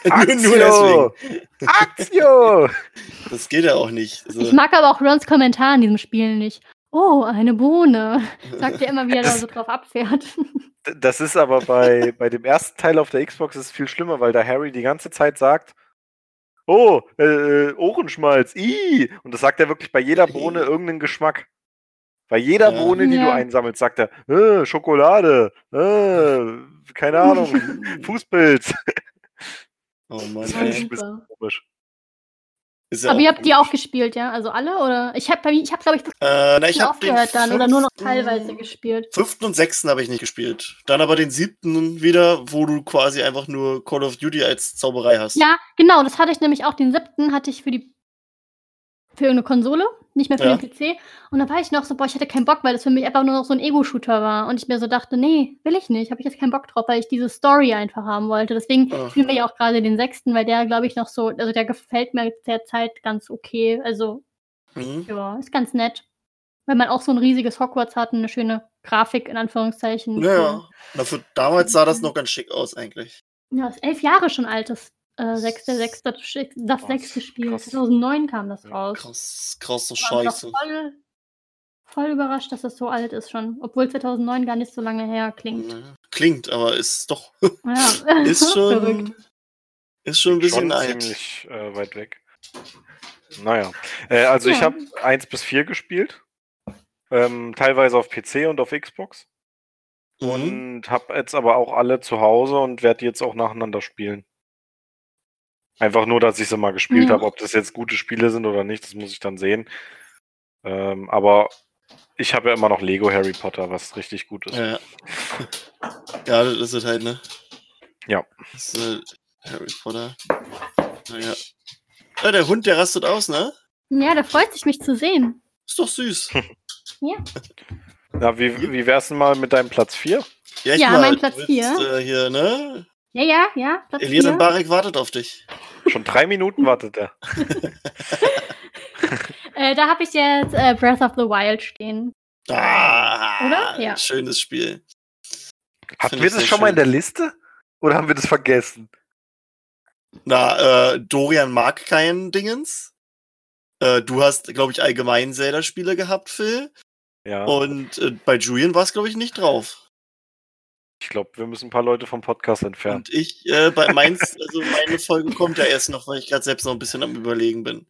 nur, nur deswegen. Aktio! Das geht ja auch nicht. Also, Ich mag aber auch Rons Kommentar in diesem Spiel nicht. Oh, eine Bohne. Sagt er immer, wie er da so drauf abfährt. Das ist aber bei, bei dem ersten Teil auf der Xbox ist es viel schlimmer, weil da Harry die ganze Zeit sagt, oh, äh, äh, Ohrenschmalz, i. Und das sagt er wirklich bei jeder Bohne irgendeinen Geschmack. Bei jeder Ja. Bohne, die du Ja. einsammelst, sagt er, äh, Schokolade, äh, keine Ahnung, Fußpilz. oh Mann, Das ich ein bisschen komisch. Ja Aber ihr habt die auch gespielt, ja? Also alle? Oder? Ich habe, ich hab, glaube ich, das Äh, na, ich den aufgehört dann oder nur noch teilweise gespielt. Fünften und sechsten habe ich nicht gespielt. Dann aber den siebten wieder, wo du quasi einfach nur Call of Duty als Zauberei hast. Ja, genau, das hatte ich nämlich auch. Den siebten hatte ich für die für irgendeine Konsole, nicht mehr für Ja. den PC. Und da war ich noch so, boah, ich hatte keinen Bock, weil das für mich einfach nur noch so ein Ego-Shooter war. Und ich mir so dachte, nee, will ich nicht, habe ich jetzt keinen Bock drauf, weil ich diese Story einfach haben wollte. Deswegen Ach. spielen wir ja auch gerade den sechsten, weil der, glaube ich, noch so, also der gefällt mir derzeit ganz okay. Also, Mhm. ja, ist ganz nett. Wenn man auch so ein riesiges Hogwarts hat und eine schöne Grafik, in Anführungszeichen. Ja, ja. Na, für damals sah das noch ganz schick aus, eigentlich. Ja, ist elf Jahre schon alt, das äh, sechste, sechste, das Krass, sechste Spiel. krass. 2009 kam das raus. Krass, krass so Ich war scheiße. voll, voll überrascht, dass das so alt ist schon. Obwohl 2009 gar nicht so lange her klingt. Klingt, aber ist doch. Ja, ist schon. verrückt. Ist schon ein bisschen Schon alt. ziemlich äh, weit weg. Naja. Äh, also ich Ja. habe 1 bis 4 gespielt. Ähm, teilweise auf PC und auf Xbox. Mhm. Und habe jetzt aber auch alle zu Hause und werde die jetzt auch nacheinander spielen. Einfach nur, dass ich sie mal gespielt Ja. habe. Ob das jetzt gute Spiele sind oder nicht, das muss ich dann sehen. Ähm, aber ich habe ja immer noch Lego Harry Potter, was richtig gut ist. Ja. ja, das ist halt, ne? Ja. Das ist, äh, Harry Potter. Naja. Ja, der Hund, der rastet aus, ne? Ja, da freut sich, mich zu sehen. Ist doch süß. Ja. Na, wie, wie wär's denn mal mit deinem Platz 4? Ja, ich Ja, mal, mein du Platz willst, vier. Äh, hier, ne? Ja, ja, ja. Platz Elias vier. Barek wartet auf dich. Schon drei Minuten wartet er. Äh, da habe ich jetzt äh, Breath of the Wild stehen. Ah, Oder? Ja. Schönes Spiel. Hatten wir das schon mal in schön. der Liste? Oder haben wir das vergessen? Na, äh, Dorian mag keinen Dingens. Äh, du hast, glaube ich, allgemein Zelda-Spiele gehabt, Phil. Ja. Und äh, bei Julian war es, glaube ich, nicht drauf. Ich glaube, wir müssen ein paar Leute vom Podcast entfernen. Und ich, äh, bei meins, also meine Folge kommt ja erst noch, weil ich gerade selbst noch ein bisschen am Überlegen bin.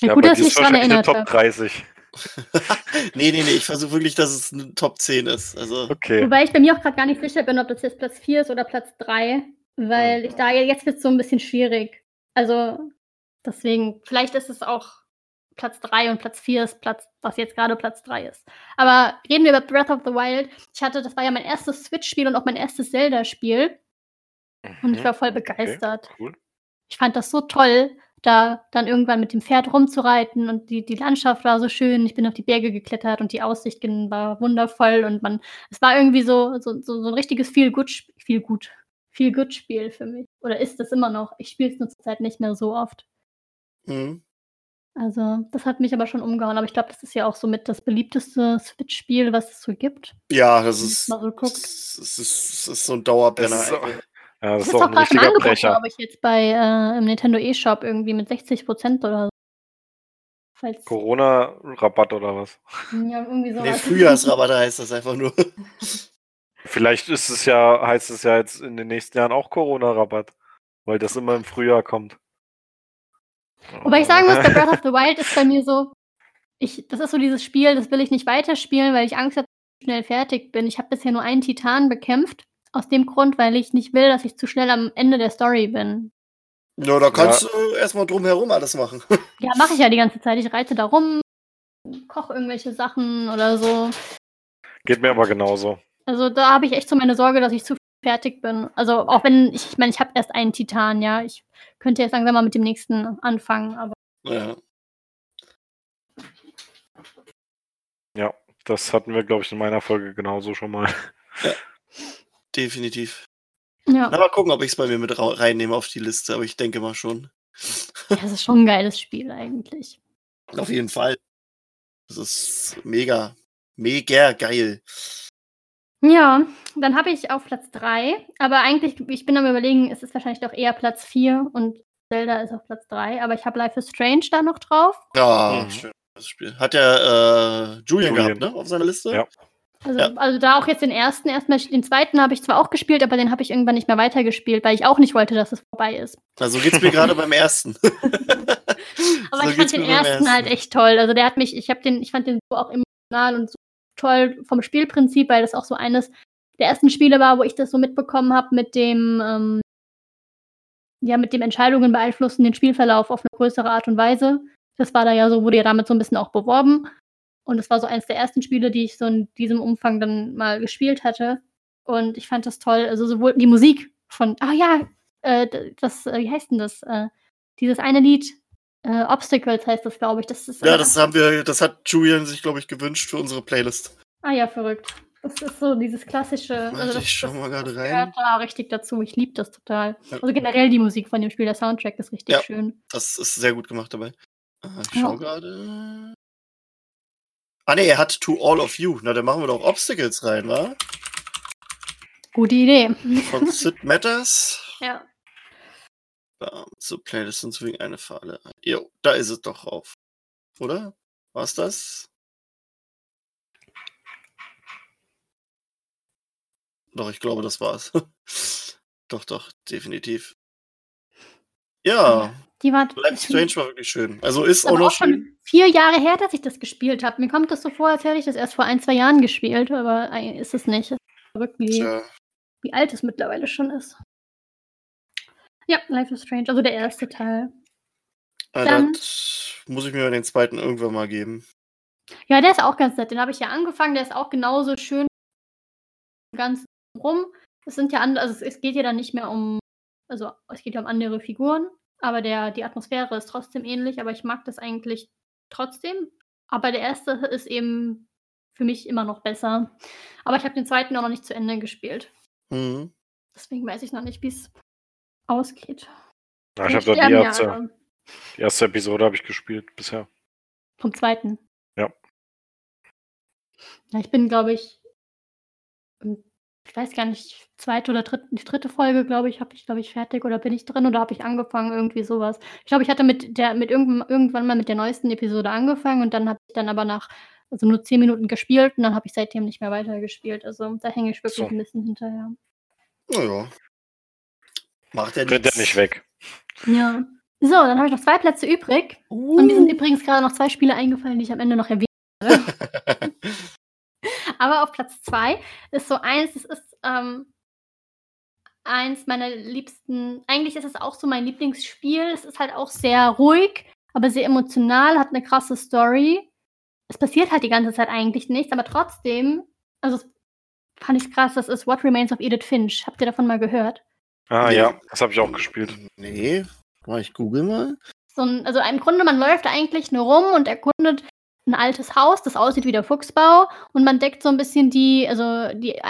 Ja, gut, bei dass ich dran wahrscheinlich eine erinnert Top habe. 30. nee, nee, nee, ich versuche wirklich, dass es eine Top 10 ist. Also, Okay. Wobei ich bei mir auch gerade gar nicht sicher bin, ob das jetzt Platz 4 ist oder Platz 3, weil ich da jetzt wird es so ein bisschen schwierig. Also deswegen, vielleicht ist es auch Platz 3 und Platz 4 ist Platz, was jetzt gerade Platz 3 ist. Aber reden wir über Breath of the Wild. Ich hatte, das war ja mein erstes Switch-Spiel und auch mein erstes Zelda-Spiel und ich Mhm. war voll begeistert. cool. Ich fand das so toll, da dann irgendwann mit dem Pferd rumzureiten und die, die Landschaft war so schön. Ich bin auf die Berge geklettert und die Aussicht war wundervoll und man, es war irgendwie so, so, so, so ein richtiges viel gut, viel gut, viel gut Spiel für mich. Oder ist es immer noch? Ich spiele es nur zurzeit nicht mehr so oft. hm. Also, das hat mich aber schon umgehauen. Aber ich glaube, das ist ja auch so mit das beliebteste Switch-Spiel, was es so gibt. ja, das ist, mal so guckt. das ist, das ist so ein Dauerbrenner. Das ist so- eigentlich. Ja, das Das ist ist auch auch ein richtiger Brecher. glaube ich, jetzt bei äh, im Nintendo eShop irgendwie mit 60 Prozent oder so. Falls, Corona-Rabatt oder was? ja, irgendwie so. Nee, Frühjahrsrabatt heißt das einfach nur. Vielleicht ist es ja, heißt es ja jetzt in den nächsten Jahren auch Corona-Rabatt, weil das immer im Frühjahr kommt. Wobei ich sagen muss, bei Breath of the Wild ist bei mir so, ich, das ist so dieses Spiel, das will ich nicht weiterspielen, weil ich Angst habe, dass ich schnell fertig bin. Ich habe bisher nur einen Titan bekämpft. Aus dem Grund, weil ich nicht will, dass ich zu schnell am Ende der Story bin. Ja, da kannst du erstmal drumherum alles machen. Ja, mache ich ja die ganze Zeit. Ich reite da rum, koche irgendwelche Sachen oder so. Geht mir aber genauso. Also da habe ich echt so meine Sorge, dass ich zu fertig bin. Also auch wenn, ich, ich meine, ich habe erst einen Titan, ja. Ich könnte jetzt langsam mal mit dem nächsten anfangen, aber ja. Ja, das hatten wir, glaube ich, in meiner Folge genauso schon mal. definitiv. Ja. Na, mal gucken, ob ich es bei mir mit reinnehme auf die Liste, aber ich denke mal schon. ja, das ist schon ein geiles Spiel eigentlich. Auf jeden Fall. Das ist mega, mega geil. Ja, dann habe ich auf Platz 3, aber eigentlich, ich bin am überlegen, es ist wahrscheinlich doch eher Platz 4 und Zelda ist auf Platz 3, aber ich habe Life is Strange da noch drauf. Ja, Mhm. schön. Das Spiel. Hat ja äh, Julian, Julian. gehabt, ne? Auf seiner Liste? Ja. Also, Ja. also da auch jetzt den ersten, erstmal den zweiten habe ich zwar auch gespielt, aber den habe ich irgendwann nicht mehr weitergespielt, weil ich auch nicht wollte, dass es vorbei ist. Also geht's mir gerade beim ersten. Aber So ich fand den beim ersten halt echt toll. Also der hat mich, ich habe den, ich fand den so auch emotional und so toll vom Spielprinzip, weil das auch so eines der ersten Spiele war, wo ich das so mitbekommen habe mit dem, ähm, ja, mit dem Entscheidungen beeinflussen den Spielverlauf auf eine größere Art und Weise. Das war da ja so, wurde ja damit so ein bisschen auch beworben. Und das war so eines der ersten Spiele, die ich so in diesem Umfang dann mal gespielt hatte. Und ich fand das toll. Also sowohl die Musik von, ah ja, äh, das, äh, wie heißt denn das? Äh, dieses eine Lied, äh, Obstacles heißt das, glaube ich. Das ist, ja, äh, das haben wir, das hat Julian sich, glaube ich, gewünscht für unsere Playlist. Ah ja, verrückt. Das ist so dieses klassische. Warte, Also das, ich schau mal gerade rein. gehört da richtig dazu. Ich liebe das total. Ja. Also generell die Musik von dem Spiel, der Soundtrack ist richtig Ja. schön. Das ist sehr gut gemacht dabei. Ah, Ich Ja. schau gerade. Ah ne, er hat To All of You. Na, dann machen wir doch Obstacles rein, wa? Gute Idee. Von Sid Matters. Ja. Bam, zur Playlist hinzufügen, eine Falle. Jo, da ist es doch drauf. Oder? War's das? Doch, ich glaube, das war's. doch, doch, definitiv. Ja, Die war. Life Strange war wirklich schön. Also ist auch noch auch schön. schon vier Jahre her, dass ich das gespielt habe. Mir kommt das so vor, als hätte ich das erst vor ein, zwei Jahren gespielt, aber ist es nicht. Es ist verrückt, wie, Tja, wie alt es mittlerweile schon ist. Ja, Life is Strange, also der erste Teil. äh, Dann- das muss ich mir den zweiten irgendwann mal geben. Ja, der ist auch ganz nett. Den habe ich ja angefangen. Der ist auch genauso schön ganz rum. Es sind ja andere, also es, es geht ja dann nicht mehr um, also es geht ja um andere Figuren, aber der, die Atmosphäre ist trotzdem ähnlich, aber ich mag das eigentlich trotzdem. Aber der erste ist eben für mich immer noch besser. Aber ich habe den zweiten auch noch nicht zu Ende gespielt. Mhm. Deswegen weiß ich noch nicht, wie es ausgeht. Ja, ich habe da die erste, die erste Episode habe ich gespielt bisher. Vom zweiten. Ja. Ja, ich bin, glaube ich, ich weiß gar nicht, zweite oder dritte, die dritte Folge, glaube ich, habe ich, glaube ich, fertig oder bin ich drin oder habe ich angefangen, irgendwie sowas. Ich glaube, ich hatte mit der, mit irgendwann, irgendwann mal mit der neuesten Episode angefangen und dann habe ich dann aber nach, also nur zehn Minuten gespielt und dann habe ich seitdem nicht mehr weitergespielt. Also da hänge ich wirklich So. ein bisschen hinterher. Naja. Macht er Rennt er nicht weg. Ja. So, dann habe ich noch zwei Plätze übrig. Und mir sind übrigens gerade noch zwei Spiele eingefallen, die ich am Ende noch erwähne. Aber auf Platz zwei ist so eins, das ist ähm, eins meiner liebsten, eigentlich ist es auch so mein Lieblingsspiel. Es ist halt auch sehr ruhig, aber sehr emotional, hat eine krasse Story. Es passiert halt die ganze Zeit eigentlich nichts, aber trotzdem, also es fand ich krass, das ist What Remains of Edith Finch. Habt ihr davon mal gehört? Ah Nee. ja, das habe ich auch gespielt. nee. Mal, ich google mal. so ein, also im Grunde, man läuft eigentlich nur rum und erkundet ein altes Haus, das aussieht wie der Fuchsbau und man deckt so ein bisschen die, also die äh,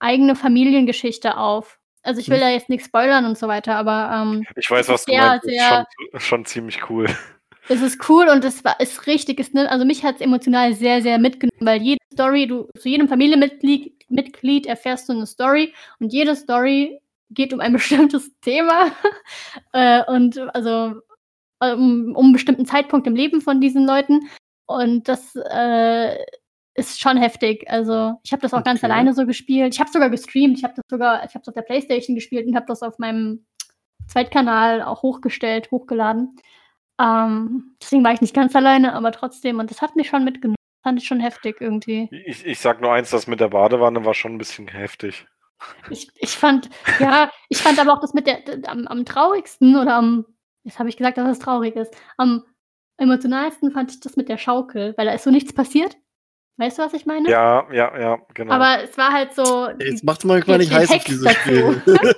eigene Familiengeschichte auf. Also ich will Hm. da jetzt nichts spoilern und so weiter, aber ähm, Ich weiß, was ist du sehr, meinst. Das sehr- ist schon, schon ziemlich cool. es ist cool und es war ist richtig, ist, also mich hat es emotional sehr, sehr mitgenommen, weil jede Story, du zu jedem Familienmitglied Mitglied erfährst du eine Story und jede Story geht um ein bestimmtes Thema äh, und also um, um einen bestimmten Zeitpunkt im Leben von diesen Leuten und das äh, ist schon heftig. Also ich habe das auch ganz Okay. alleine so gespielt. Ich habe sogar gestreamt. Ich habe das sogar, ich habe es auf der PlayStation gespielt und habe das auf meinem Zweitkanal auch hochgestellt, hochgeladen. Ähm, deswegen war ich nicht ganz alleine, aber trotzdem. Und das hat mich schon mitgenommen. Fand ich schon heftig irgendwie. Ich, ich sag nur eins, das mit der Badewanne war schon ein bisschen heftig. Ich, ich fand, ja, ich fand aber auch das mit der, am, am traurigsten oder am, jetzt habe ich gesagt, dass es traurig ist, am emotionalsten fand ich das mit der Schaukel, weil da ist so nichts passiert. Weißt du, was ich meine? Ja, ja, ja, genau. Aber es war halt so. Jetzt macht mal gar nicht heiß auf dieses dazu. Spiel.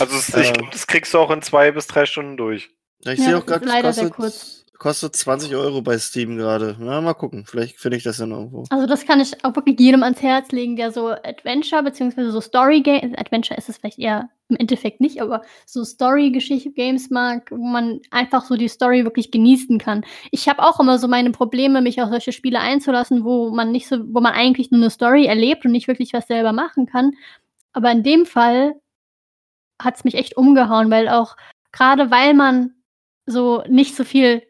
also es, ich glaube, das kriegst du auch in zwei bis drei Stunden durch. Ja, ich Ja, sehe das auch gerade, ist leider es sehr kostet kurz. Kostet 20 Euro bei Steam gerade. Na, mal gucken. Vielleicht finde ich das noch irgendwo. Also das kann ich auch wirklich jedem ans Herz legen, der so Adventure bzw. so Story Games, Adventure ist es vielleicht eher im Endeffekt nicht, aber so Story-Geschichte-Games mag, wo man einfach so die Story wirklich genießen kann. Ich habe auch immer so meine Probleme, mich auf solche Spiele einzulassen, wo man nicht so, wo man eigentlich nur eine Story erlebt und nicht wirklich was selber machen kann. Aber in dem Fall hat es mich echt umgehauen, weil auch gerade weil man so nicht so viel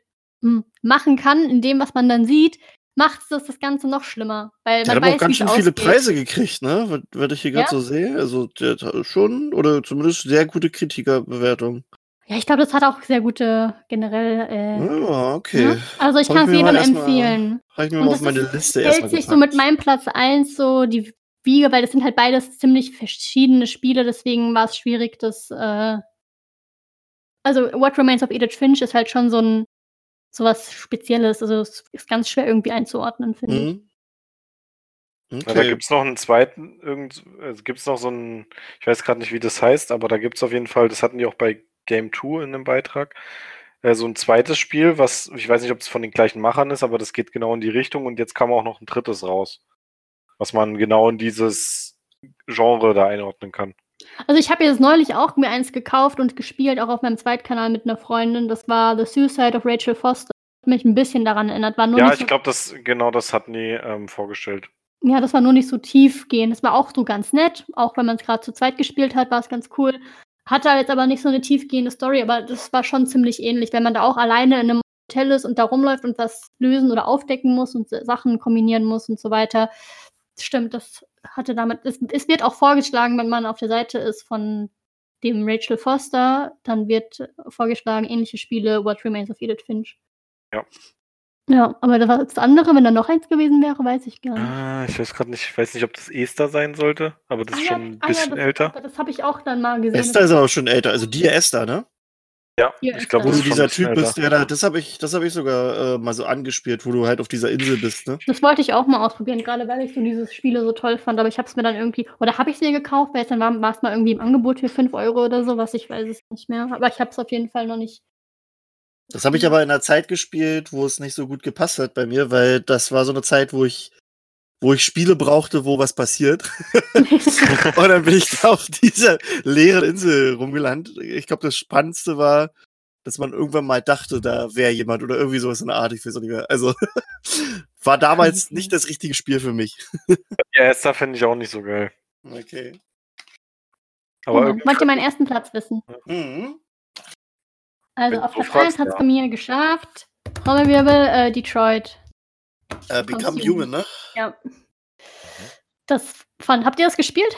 machen kann in dem, was man dann sieht, macht es das Ganze noch schlimmer. Weil Der man hat aber weiß, auch ganz schön viele ausgeht. Preise gekriegt, ne? Was, ich hier gerade Ja? so sehe. Also der schon, oder zumindest sehr gute Kritikerbewertung. Ja, ich glaube, das hat auch sehr gute generell. Äh, Ja, okay. ne? Also ich kann es mal jedem empfehlen. Habe ich mir Und mal das auf meine ist- Liste Hält erstmal sich so mit meinem Platz 1 so die Wiege, weil das sind halt beides ziemlich verschiedene Spiele, deswegen war es schwierig, das. Äh also What Remains of Edith Finch ist halt schon so ein sowas Spezielles. Also es ist ganz schwer irgendwie einzuordnen, finde ich. Mhm. Ja, da Okay. gibt es noch einen zweiten, irgend, also gibt es noch so einen, ich weiß gerade nicht, wie das heißt, aber da gibt es auf jeden Fall, das hatten die auch bei Game 2 in einem Beitrag, äh, so ein zweites Spiel, was, ich weiß nicht, ob es von den gleichen Machern ist, aber das geht genau in die Richtung und jetzt kam auch noch ein drittes raus, was man genau in dieses Genre da einordnen kann. Also ich habe jetzt neulich auch mir eins gekauft und gespielt, auch auf meinem Zweitkanal mit einer Freundin. Das war The Suicide of Rachel Foster. Hat mich ein bisschen daran erinnert. War nur Ja, ich so, glaube, das, genau das hatten die ähm, vorgestellt. ja, das war nur nicht so tiefgehend. Das war auch so ganz nett. Auch wenn man es gerade zu zweit gespielt hat, war es ganz cool. Hatte jetzt aber nicht so eine tiefgehende Story, aber das war schon ziemlich ähnlich, wenn man da auch alleine in einem Hotel ist und da rumläuft und was lösen oder aufdecken muss und Sachen kombinieren muss und so weiter. Stimmt, das hatte damit. Es, es wird auch vorgeschlagen, wenn man auf der Seite ist von dem Rachel Foster, dann wird vorgeschlagen, ähnliche Spiele, What Remains of Edith Finch. Ja. Ja, aber das, war das andere, wenn da noch eins gewesen wäre, weiß ich gar nicht. Ah, ich weiß gerade nicht, ich weiß nicht, ob das Esther sein sollte, aber das ist Ah ja, schon ein ah ja, bisschen das, älter. Das habe ich auch dann mal gesehen. Esther ist aber schon älter. Also die Esther, ne? Ja, Hier ich glaube, Wo du dieser ein bisschen Typ bist, der da, das habe ich, das habe ich sogar äh, mal so angespielt, wo du halt auf dieser Insel bist, ne? Das wollte ich auch mal ausprobieren, gerade weil ich so diese Spiele so toll fand. Aber ich habe es mir dann irgendwie, oder habe ich es mir gekauft, weil es dann war, war es mal irgendwie im Angebot für 5 Euro oder so, was ich weiß es nicht mehr. Aber ich habe es auf jeden Fall noch nicht. Das habe ich aber in einer Zeit gespielt, wo es nicht so gut gepasst hat bei mir, weil das war so eine Zeit, wo ich, wo ich Spiele brauchte, wo was passiert. Und dann bin ich da auf dieser leeren Insel rumgelandet. Ich glaube, das Spannendste war, dass man irgendwann mal dachte, da wäre jemand oder irgendwie sowas in der Art. Ich weiß auch nicht mehr. Also war damals nicht das richtige Spiel für mich. Ja, Esther finde ich auch nicht so geil. Okay. Aber irgendwie wollt ihr meinen ersten Platz wissen? Mhm. Also Wenn auf Platz fragst, 1 hat es bei mir geschafft. Trommelwirbel, äh, Detroit. Äh, Become Human. Human, ne? Ja. Das fand, habt ihr das gespielt?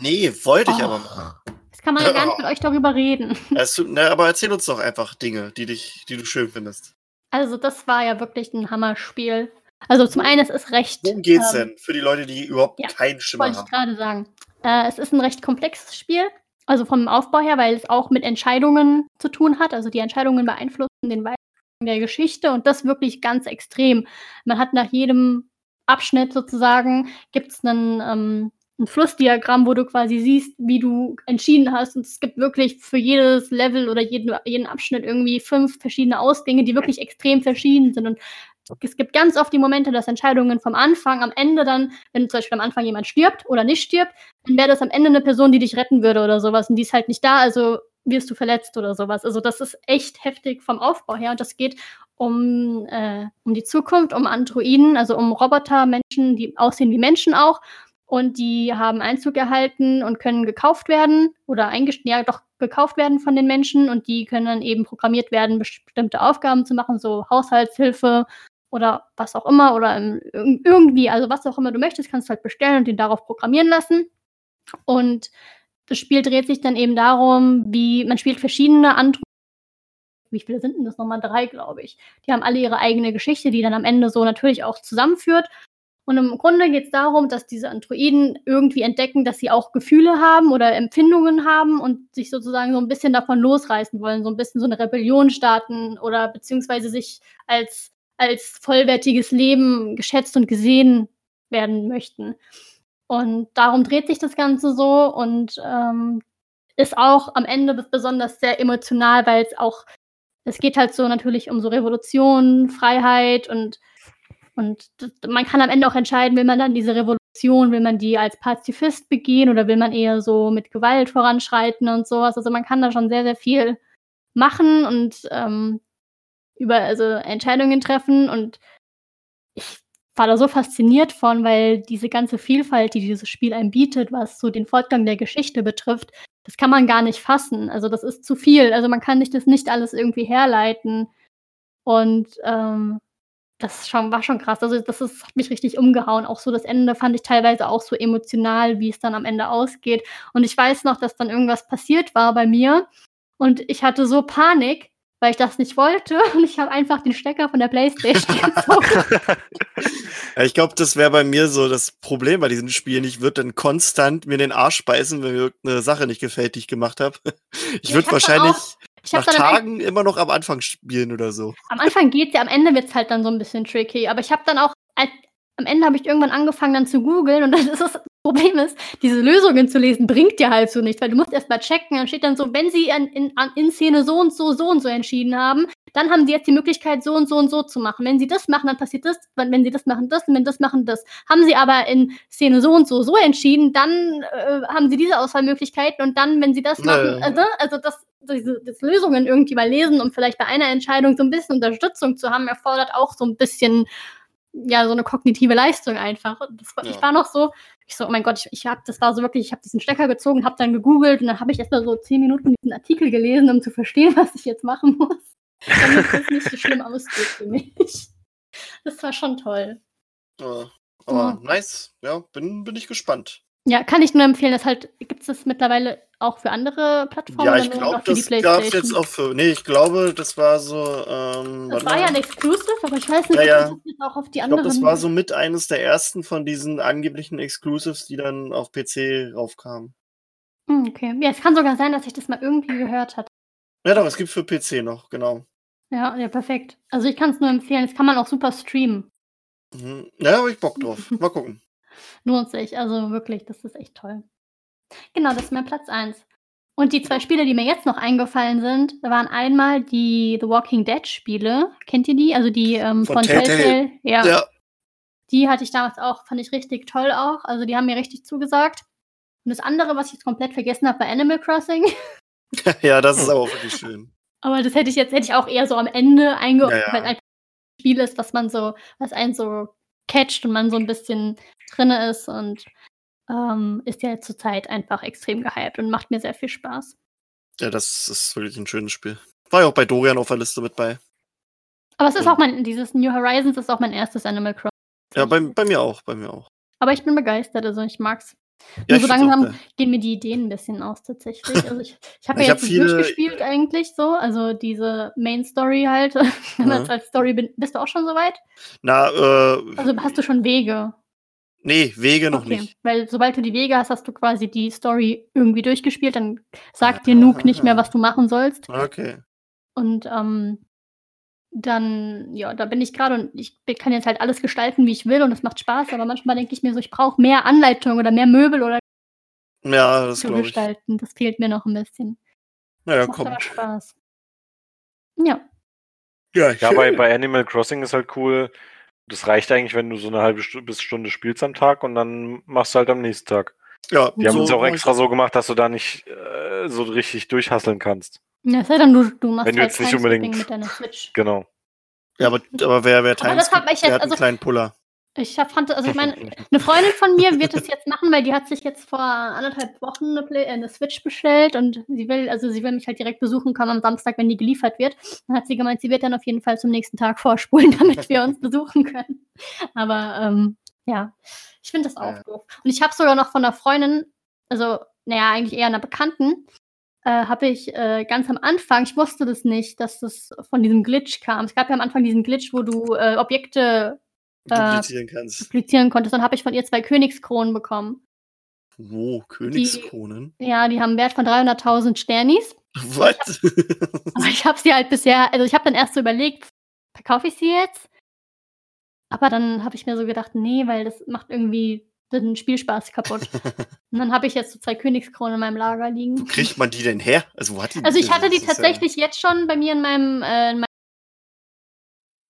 Nee, wollte ich Oh. aber mal. Jetzt kann man ja gar nicht mit euch darüber reden. Es tut- na, aber erzähl uns doch einfach Dinge, die dich, die du schön findest. Also, das war ja wirklich ein Hammerspiel. Also, zum einen, es ist recht. Worum geht's ähm, denn? Für die Leute, die überhaupt ja, keinen Schimmer Wollte ich haben. gerade sagen. Äh, es ist ein recht komplexes Spiel. Also vom Aufbau her, weil es auch mit Entscheidungen zu tun hat. Also die Entscheidungen beeinflussen den Weitergang der Geschichte und das wirklich ganz extrem. Man hat nach jedem Abschnitt sozusagen gibt es einen, ähm, ein Flussdiagramm, wo du quasi siehst, wie du entschieden hast. Und es gibt wirklich für jedes Level oder jeden, jeden Abschnitt irgendwie fünf verschiedene Ausgänge, die wirklich extrem verschieden sind. Und es gibt ganz oft die Momente, dass Entscheidungen vom Anfang am Ende dann, wenn zum Beispiel am Anfang jemand stirbt oder nicht stirbt, dann wäre das am Ende eine Person, die dich retten würde oder sowas. Und die ist halt nicht da, also wirst du verletzt oder sowas. Also das ist echt heftig vom Aufbau her. Und das geht um, äh, um die Zukunft, um Androiden, also um Roboter, Menschen, die aussehen wie Menschen auch. Und die haben Einzug erhalten und können gekauft werden oder ja, doch gekauft werden von den Menschen und die können dann eben programmiert werden, bestimmte Aufgaben zu machen, so Haushaltshilfe oder was auch immer oder irgendwie, also was auch immer du möchtest, kannst du halt bestellen und den darauf programmieren lassen. Und das Spiel dreht sich dann eben darum, wie man spielt verschiedene Androiden. Wie viele sind denn das nochmal? Drei, glaube ich. Die haben alle ihre eigene Geschichte, die dann am Ende so natürlich auch zusammenführt. Und im Grunde geht es darum, dass diese Androiden irgendwie entdecken, dass sie auch Gefühle haben oder Empfindungen haben und sich sozusagen so ein bisschen davon losreißen wollen, so ein bisschen so eine Rebellion starten oder beziehungsweise sich als, als vollwertiges Leben geschätzt und gesehen werden möchten. Und darum dreht sich das Ganze so und ähm, ist auch am Ende besonders sehr emotional, weil es auch es geht halt so natürlich um so Revolution, Freiheit und, und man kann am Ende auch entscheiden, will man dann diese Revolution, will man die als Pazifist begehen oder will man eher so mit Gewalt voranschreiten und sowas. Also man kann da schon sehr, sehr viel machen und ähm, über also Entscheidungen treffen und ich war da so fasziniert von, weil diese ganze Vielfalt, die dieses Spiel einem bietet, was so den Fortgang der Geschichte betrifft, das kann man gar nicht fassen. Also das ist zu viel. Also man kann sich das nicht alles irgendwie herleiten. Und ähm, das schon, war schon krass. Also das ist, hat mich richtig umgehauen. Auch so das Ende fand ich teilweise auch so emotional, wie es dann am Ende ausgeht. Und ich weiß noch, dass dann irgendwas passiert war bei mir. Und ich hatte so Panik, weil ich das nicht wollte. Und ich habe einfach den Stecker von der Playstation gezogen. ja, ich glaube, das wäre bei mir so das Problem bei diesen Spielen. Ich würde dann konstant mir den Arsch beißen, wenn mir irgendeine Sache nicht gefällt, die ich gemacht habe. Ich ja, würde wahrscheinlich nach Tagen immer noch am Anfang spielen oder so. Am Anfang geht's ja, am Ende wird's halt dann so ein bisschen tricky. Aber ich habe dann auch am Ende habe ich irgendwann angefangen dann zu googeln und das, ist das Problem ist, diese Lösungen zu lesen bringt dir halt so nicht, weil du musst erst mal checken, dann steht dann so, wenn sie in, in, in Szene so und so, so und so entschieden haben, dann haben sie jetzt die Möglichkeit, so und so und so zu machen. Wenn sie das machen, dann passiert das, wenn sie das machen, das, und wenn das machen, das. Haben sie aber in Szene so und so, so entschieden, dann äh, haben sie diese Auswahlmöglichkeiten und dann, wenn sie das machen, also, also das, diese das Lösungen irgendwie mal lesen, um vielleicht bei einer Entscheidung so ein bisschen Unterstützung zu haben, erfordert auch so ein bisschen ja, so eine kognitive Leistung einfach. Das, ja. Ich war noch so, ich so, oh mein Gott, ich, ich habe, das war so wirklich, ich habe diesen Stecker gezogen, habe dann gegoogelt und dann habe ich erst mal so zehn Minuten diesen Artikel gelesen, um zu verstehen, was ich jetzt machen muss, damit es nicht so schlimm ausgeht für mich. Das war schon toll. Ja, aber ja. nice, ja, bin, bin ich gespannt. Ja, kann ich nur empfehlen. Das halt, gibt es das mittlerweile auch für andere Plattformen? Ja, ich glaube, das gab es jetzt auch für. Nee, ich glaube, das war so. Ähm, das war ja ein Exclusive, aber ich weiß nicht, ja, ja. ob das auch auf die ich anderen. Ich glaube, das war so mit eines der ersten von diesen angeblichen Exclusives, die dann auf PC raufkamen. Hm, okay. Ja, es kann sogar sein, dass ich das mal irgendwie gehört hatte. Ja, doch, es gibt für PC noch, genau. Ja, ja, perfekt. Also ich kann es nur empfehlen. Das kann man auch super streamen. Mhm. Ja, habe ich Bock drauf. Mal gucken. Lohnt sich, also wirklich, das ist echt toll. Genau, das ist mein Platz 1. Und die zwei Spiele, die mir jetzt noch eingefallen sind, waren einmal die The Walking Dead Spiele. Kennt ihr die? Also die ähm, von, von Telltale. Telltale. Ja. ja. Die hatte ich damals auch, fand ich richtig toll auch. Also die haben mir richtig zugesagt. Und das andere, was ich jetzt komplett vergessen habe, war Animal Crossing. ja, das ist auch wirklich schön. Aber das hätte ich jetzt, hätte ich auch eher so am Ende eingeordnet, ja, ja. weil ein Spiel ist, was man so, was einen so catcht und man so ein bisschen drin ist und ähm, ist ja zurzeit einfach extrem gehypt und macht mir sehr viel Spaß. Ja, das ist wirklich ein schönes Spiel. War ja auch bei Dorian auf der Liste mit bei. Aber es ist auch mein, dieses New Horizons ist auch mein erstes Animal Crossing. Ja, bei, bei mir auch, bei mir auch. Aber ich bin begeistert, also ich mag's. Ja, Nur so langsam gehen mir die Ideen ein bisschen aus tatsächlich. Also ich, ich habe ja jetzt hab viele... durchgespielt eigentlich so, also diese Main Story halt. Man als Story bin, bist du auch schon soweit? Na, äh. Also hast du schon Wege? Nee, Wege noch okay. nicht. Weil sobald du die Wege hast, hast du quasi die Story irgendwie durchgespielt, dann sagt dir Nuke nicht mehr, was du machen sollst. Okay. Und ähm, dann, ja, da bin ich gerade und ich kann jetzt halt alles gestalten, wie ich will und es macht Spaß, aber manchmal denke ich mir so, ich brauche mehr Anleitung oder mehr Möbel oder ja, das zu gestalten. Ich. Das fehlt mir noch ein bisschen. Naja, kommt. Aber Spaß. Ja. Ja, ja bei, bei Animal Crossing ist halt cool. Das reicht eigentlich, wenn du so eine halbe Stunde bis Stunde spielst am Tag und dann machst du halt am nächsten Tag. Ja, Die haben es auch extra so gemacht, dass du da nicht äh, so richtig durchhasseln kannst. Ja, sei dann du, du machst Wenn du halt jetzt nicht unbedingt mit deiner Switch. Genau. Ja, aber, aber wer, wer Timeskip, aber das ich jetzt, hat einen also, kleinen Puller. Ich fand, also ich meine, eine Freundin von mir wird es jetzt machen, weil die hat sich jetzt vor anderthalb Wochen eine, Play, äh, eine, Switch bestellt und sie will, also sie will mich halt direkt besuchen kommen am Samstag, wenn die geliefert wird. Dann hat sie gemeint, sie wird dann auf jeden Fall zum nächsten Tag vorspulen, damit wir uns besuchen können. Aber ähm, ja, ich finde das auch ja. doof. Und ich habe sogar noch von einer Freundin, also naja, eigentlich eher einer Bekannten, äh, habe ich äh, ganz am Anfang, ich wusste das nicht, dass das von diesem Glitch kam. Es gab ja am Anfang diesen Glitch, wo du äh, Objekte duplizieren kannst. Duplizieren konntest. Dann habe ich von ihr zwei Königskronen bekommen. Wo? Königskronen? Die, ja, die haben einen Wert von 300.000 Sternis. Was? Aber ich habe sie halt bisher, also ich habe dann erst so überlegt, verkaufe ich sie jetzt? Aber dann habe ich mir so gedacht, nee, weil das macht irgendwie, den Spielspaß kaputt. Und dann habe ich jetzt so zwei Königskronen in meinem Lager Wo liegen. kriegt man die denn her? Also, wo hat die Also ich hatte die ist ja- tatsächlich jetzt schon bei mir in meinem, äh, in meinem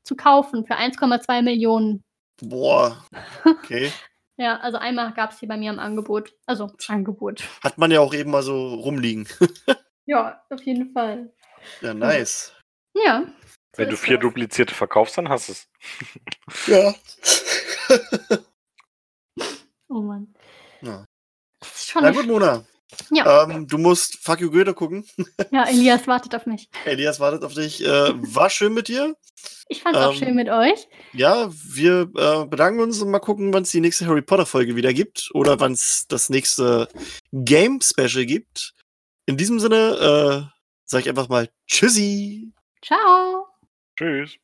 zu kaufen für 1,2 Millionen. Boah. Okay. Ja, also einmal gab es die bei mir im Angebot. Also Angebot. Hat man ja auch eben mal so rumliegen. Ja, auf jeden Fall. Ja, nice. Ja. Wenn du vier duplizierte verkaufst, dann hast du es. Ja. Oh Mann. Ja. Das ist schon Na gut, Mona. Ja. Ähm, du musst Fuck You Goethe gucken. Ja, Elias wartet auf mich. Elias wartet auf dich. Äh, war schön mit dir. Ich fand's auch Ähm, schön mit euch. Ja, wir äh, bedanken uns und mal gucken, wann es die nächste Harry Potter Folge wieder gibt oder wann es das nächste Game Special gibt. In diesem Sinne äh, sage ich einfach mal Tschüssi. Ciao. Tschüss.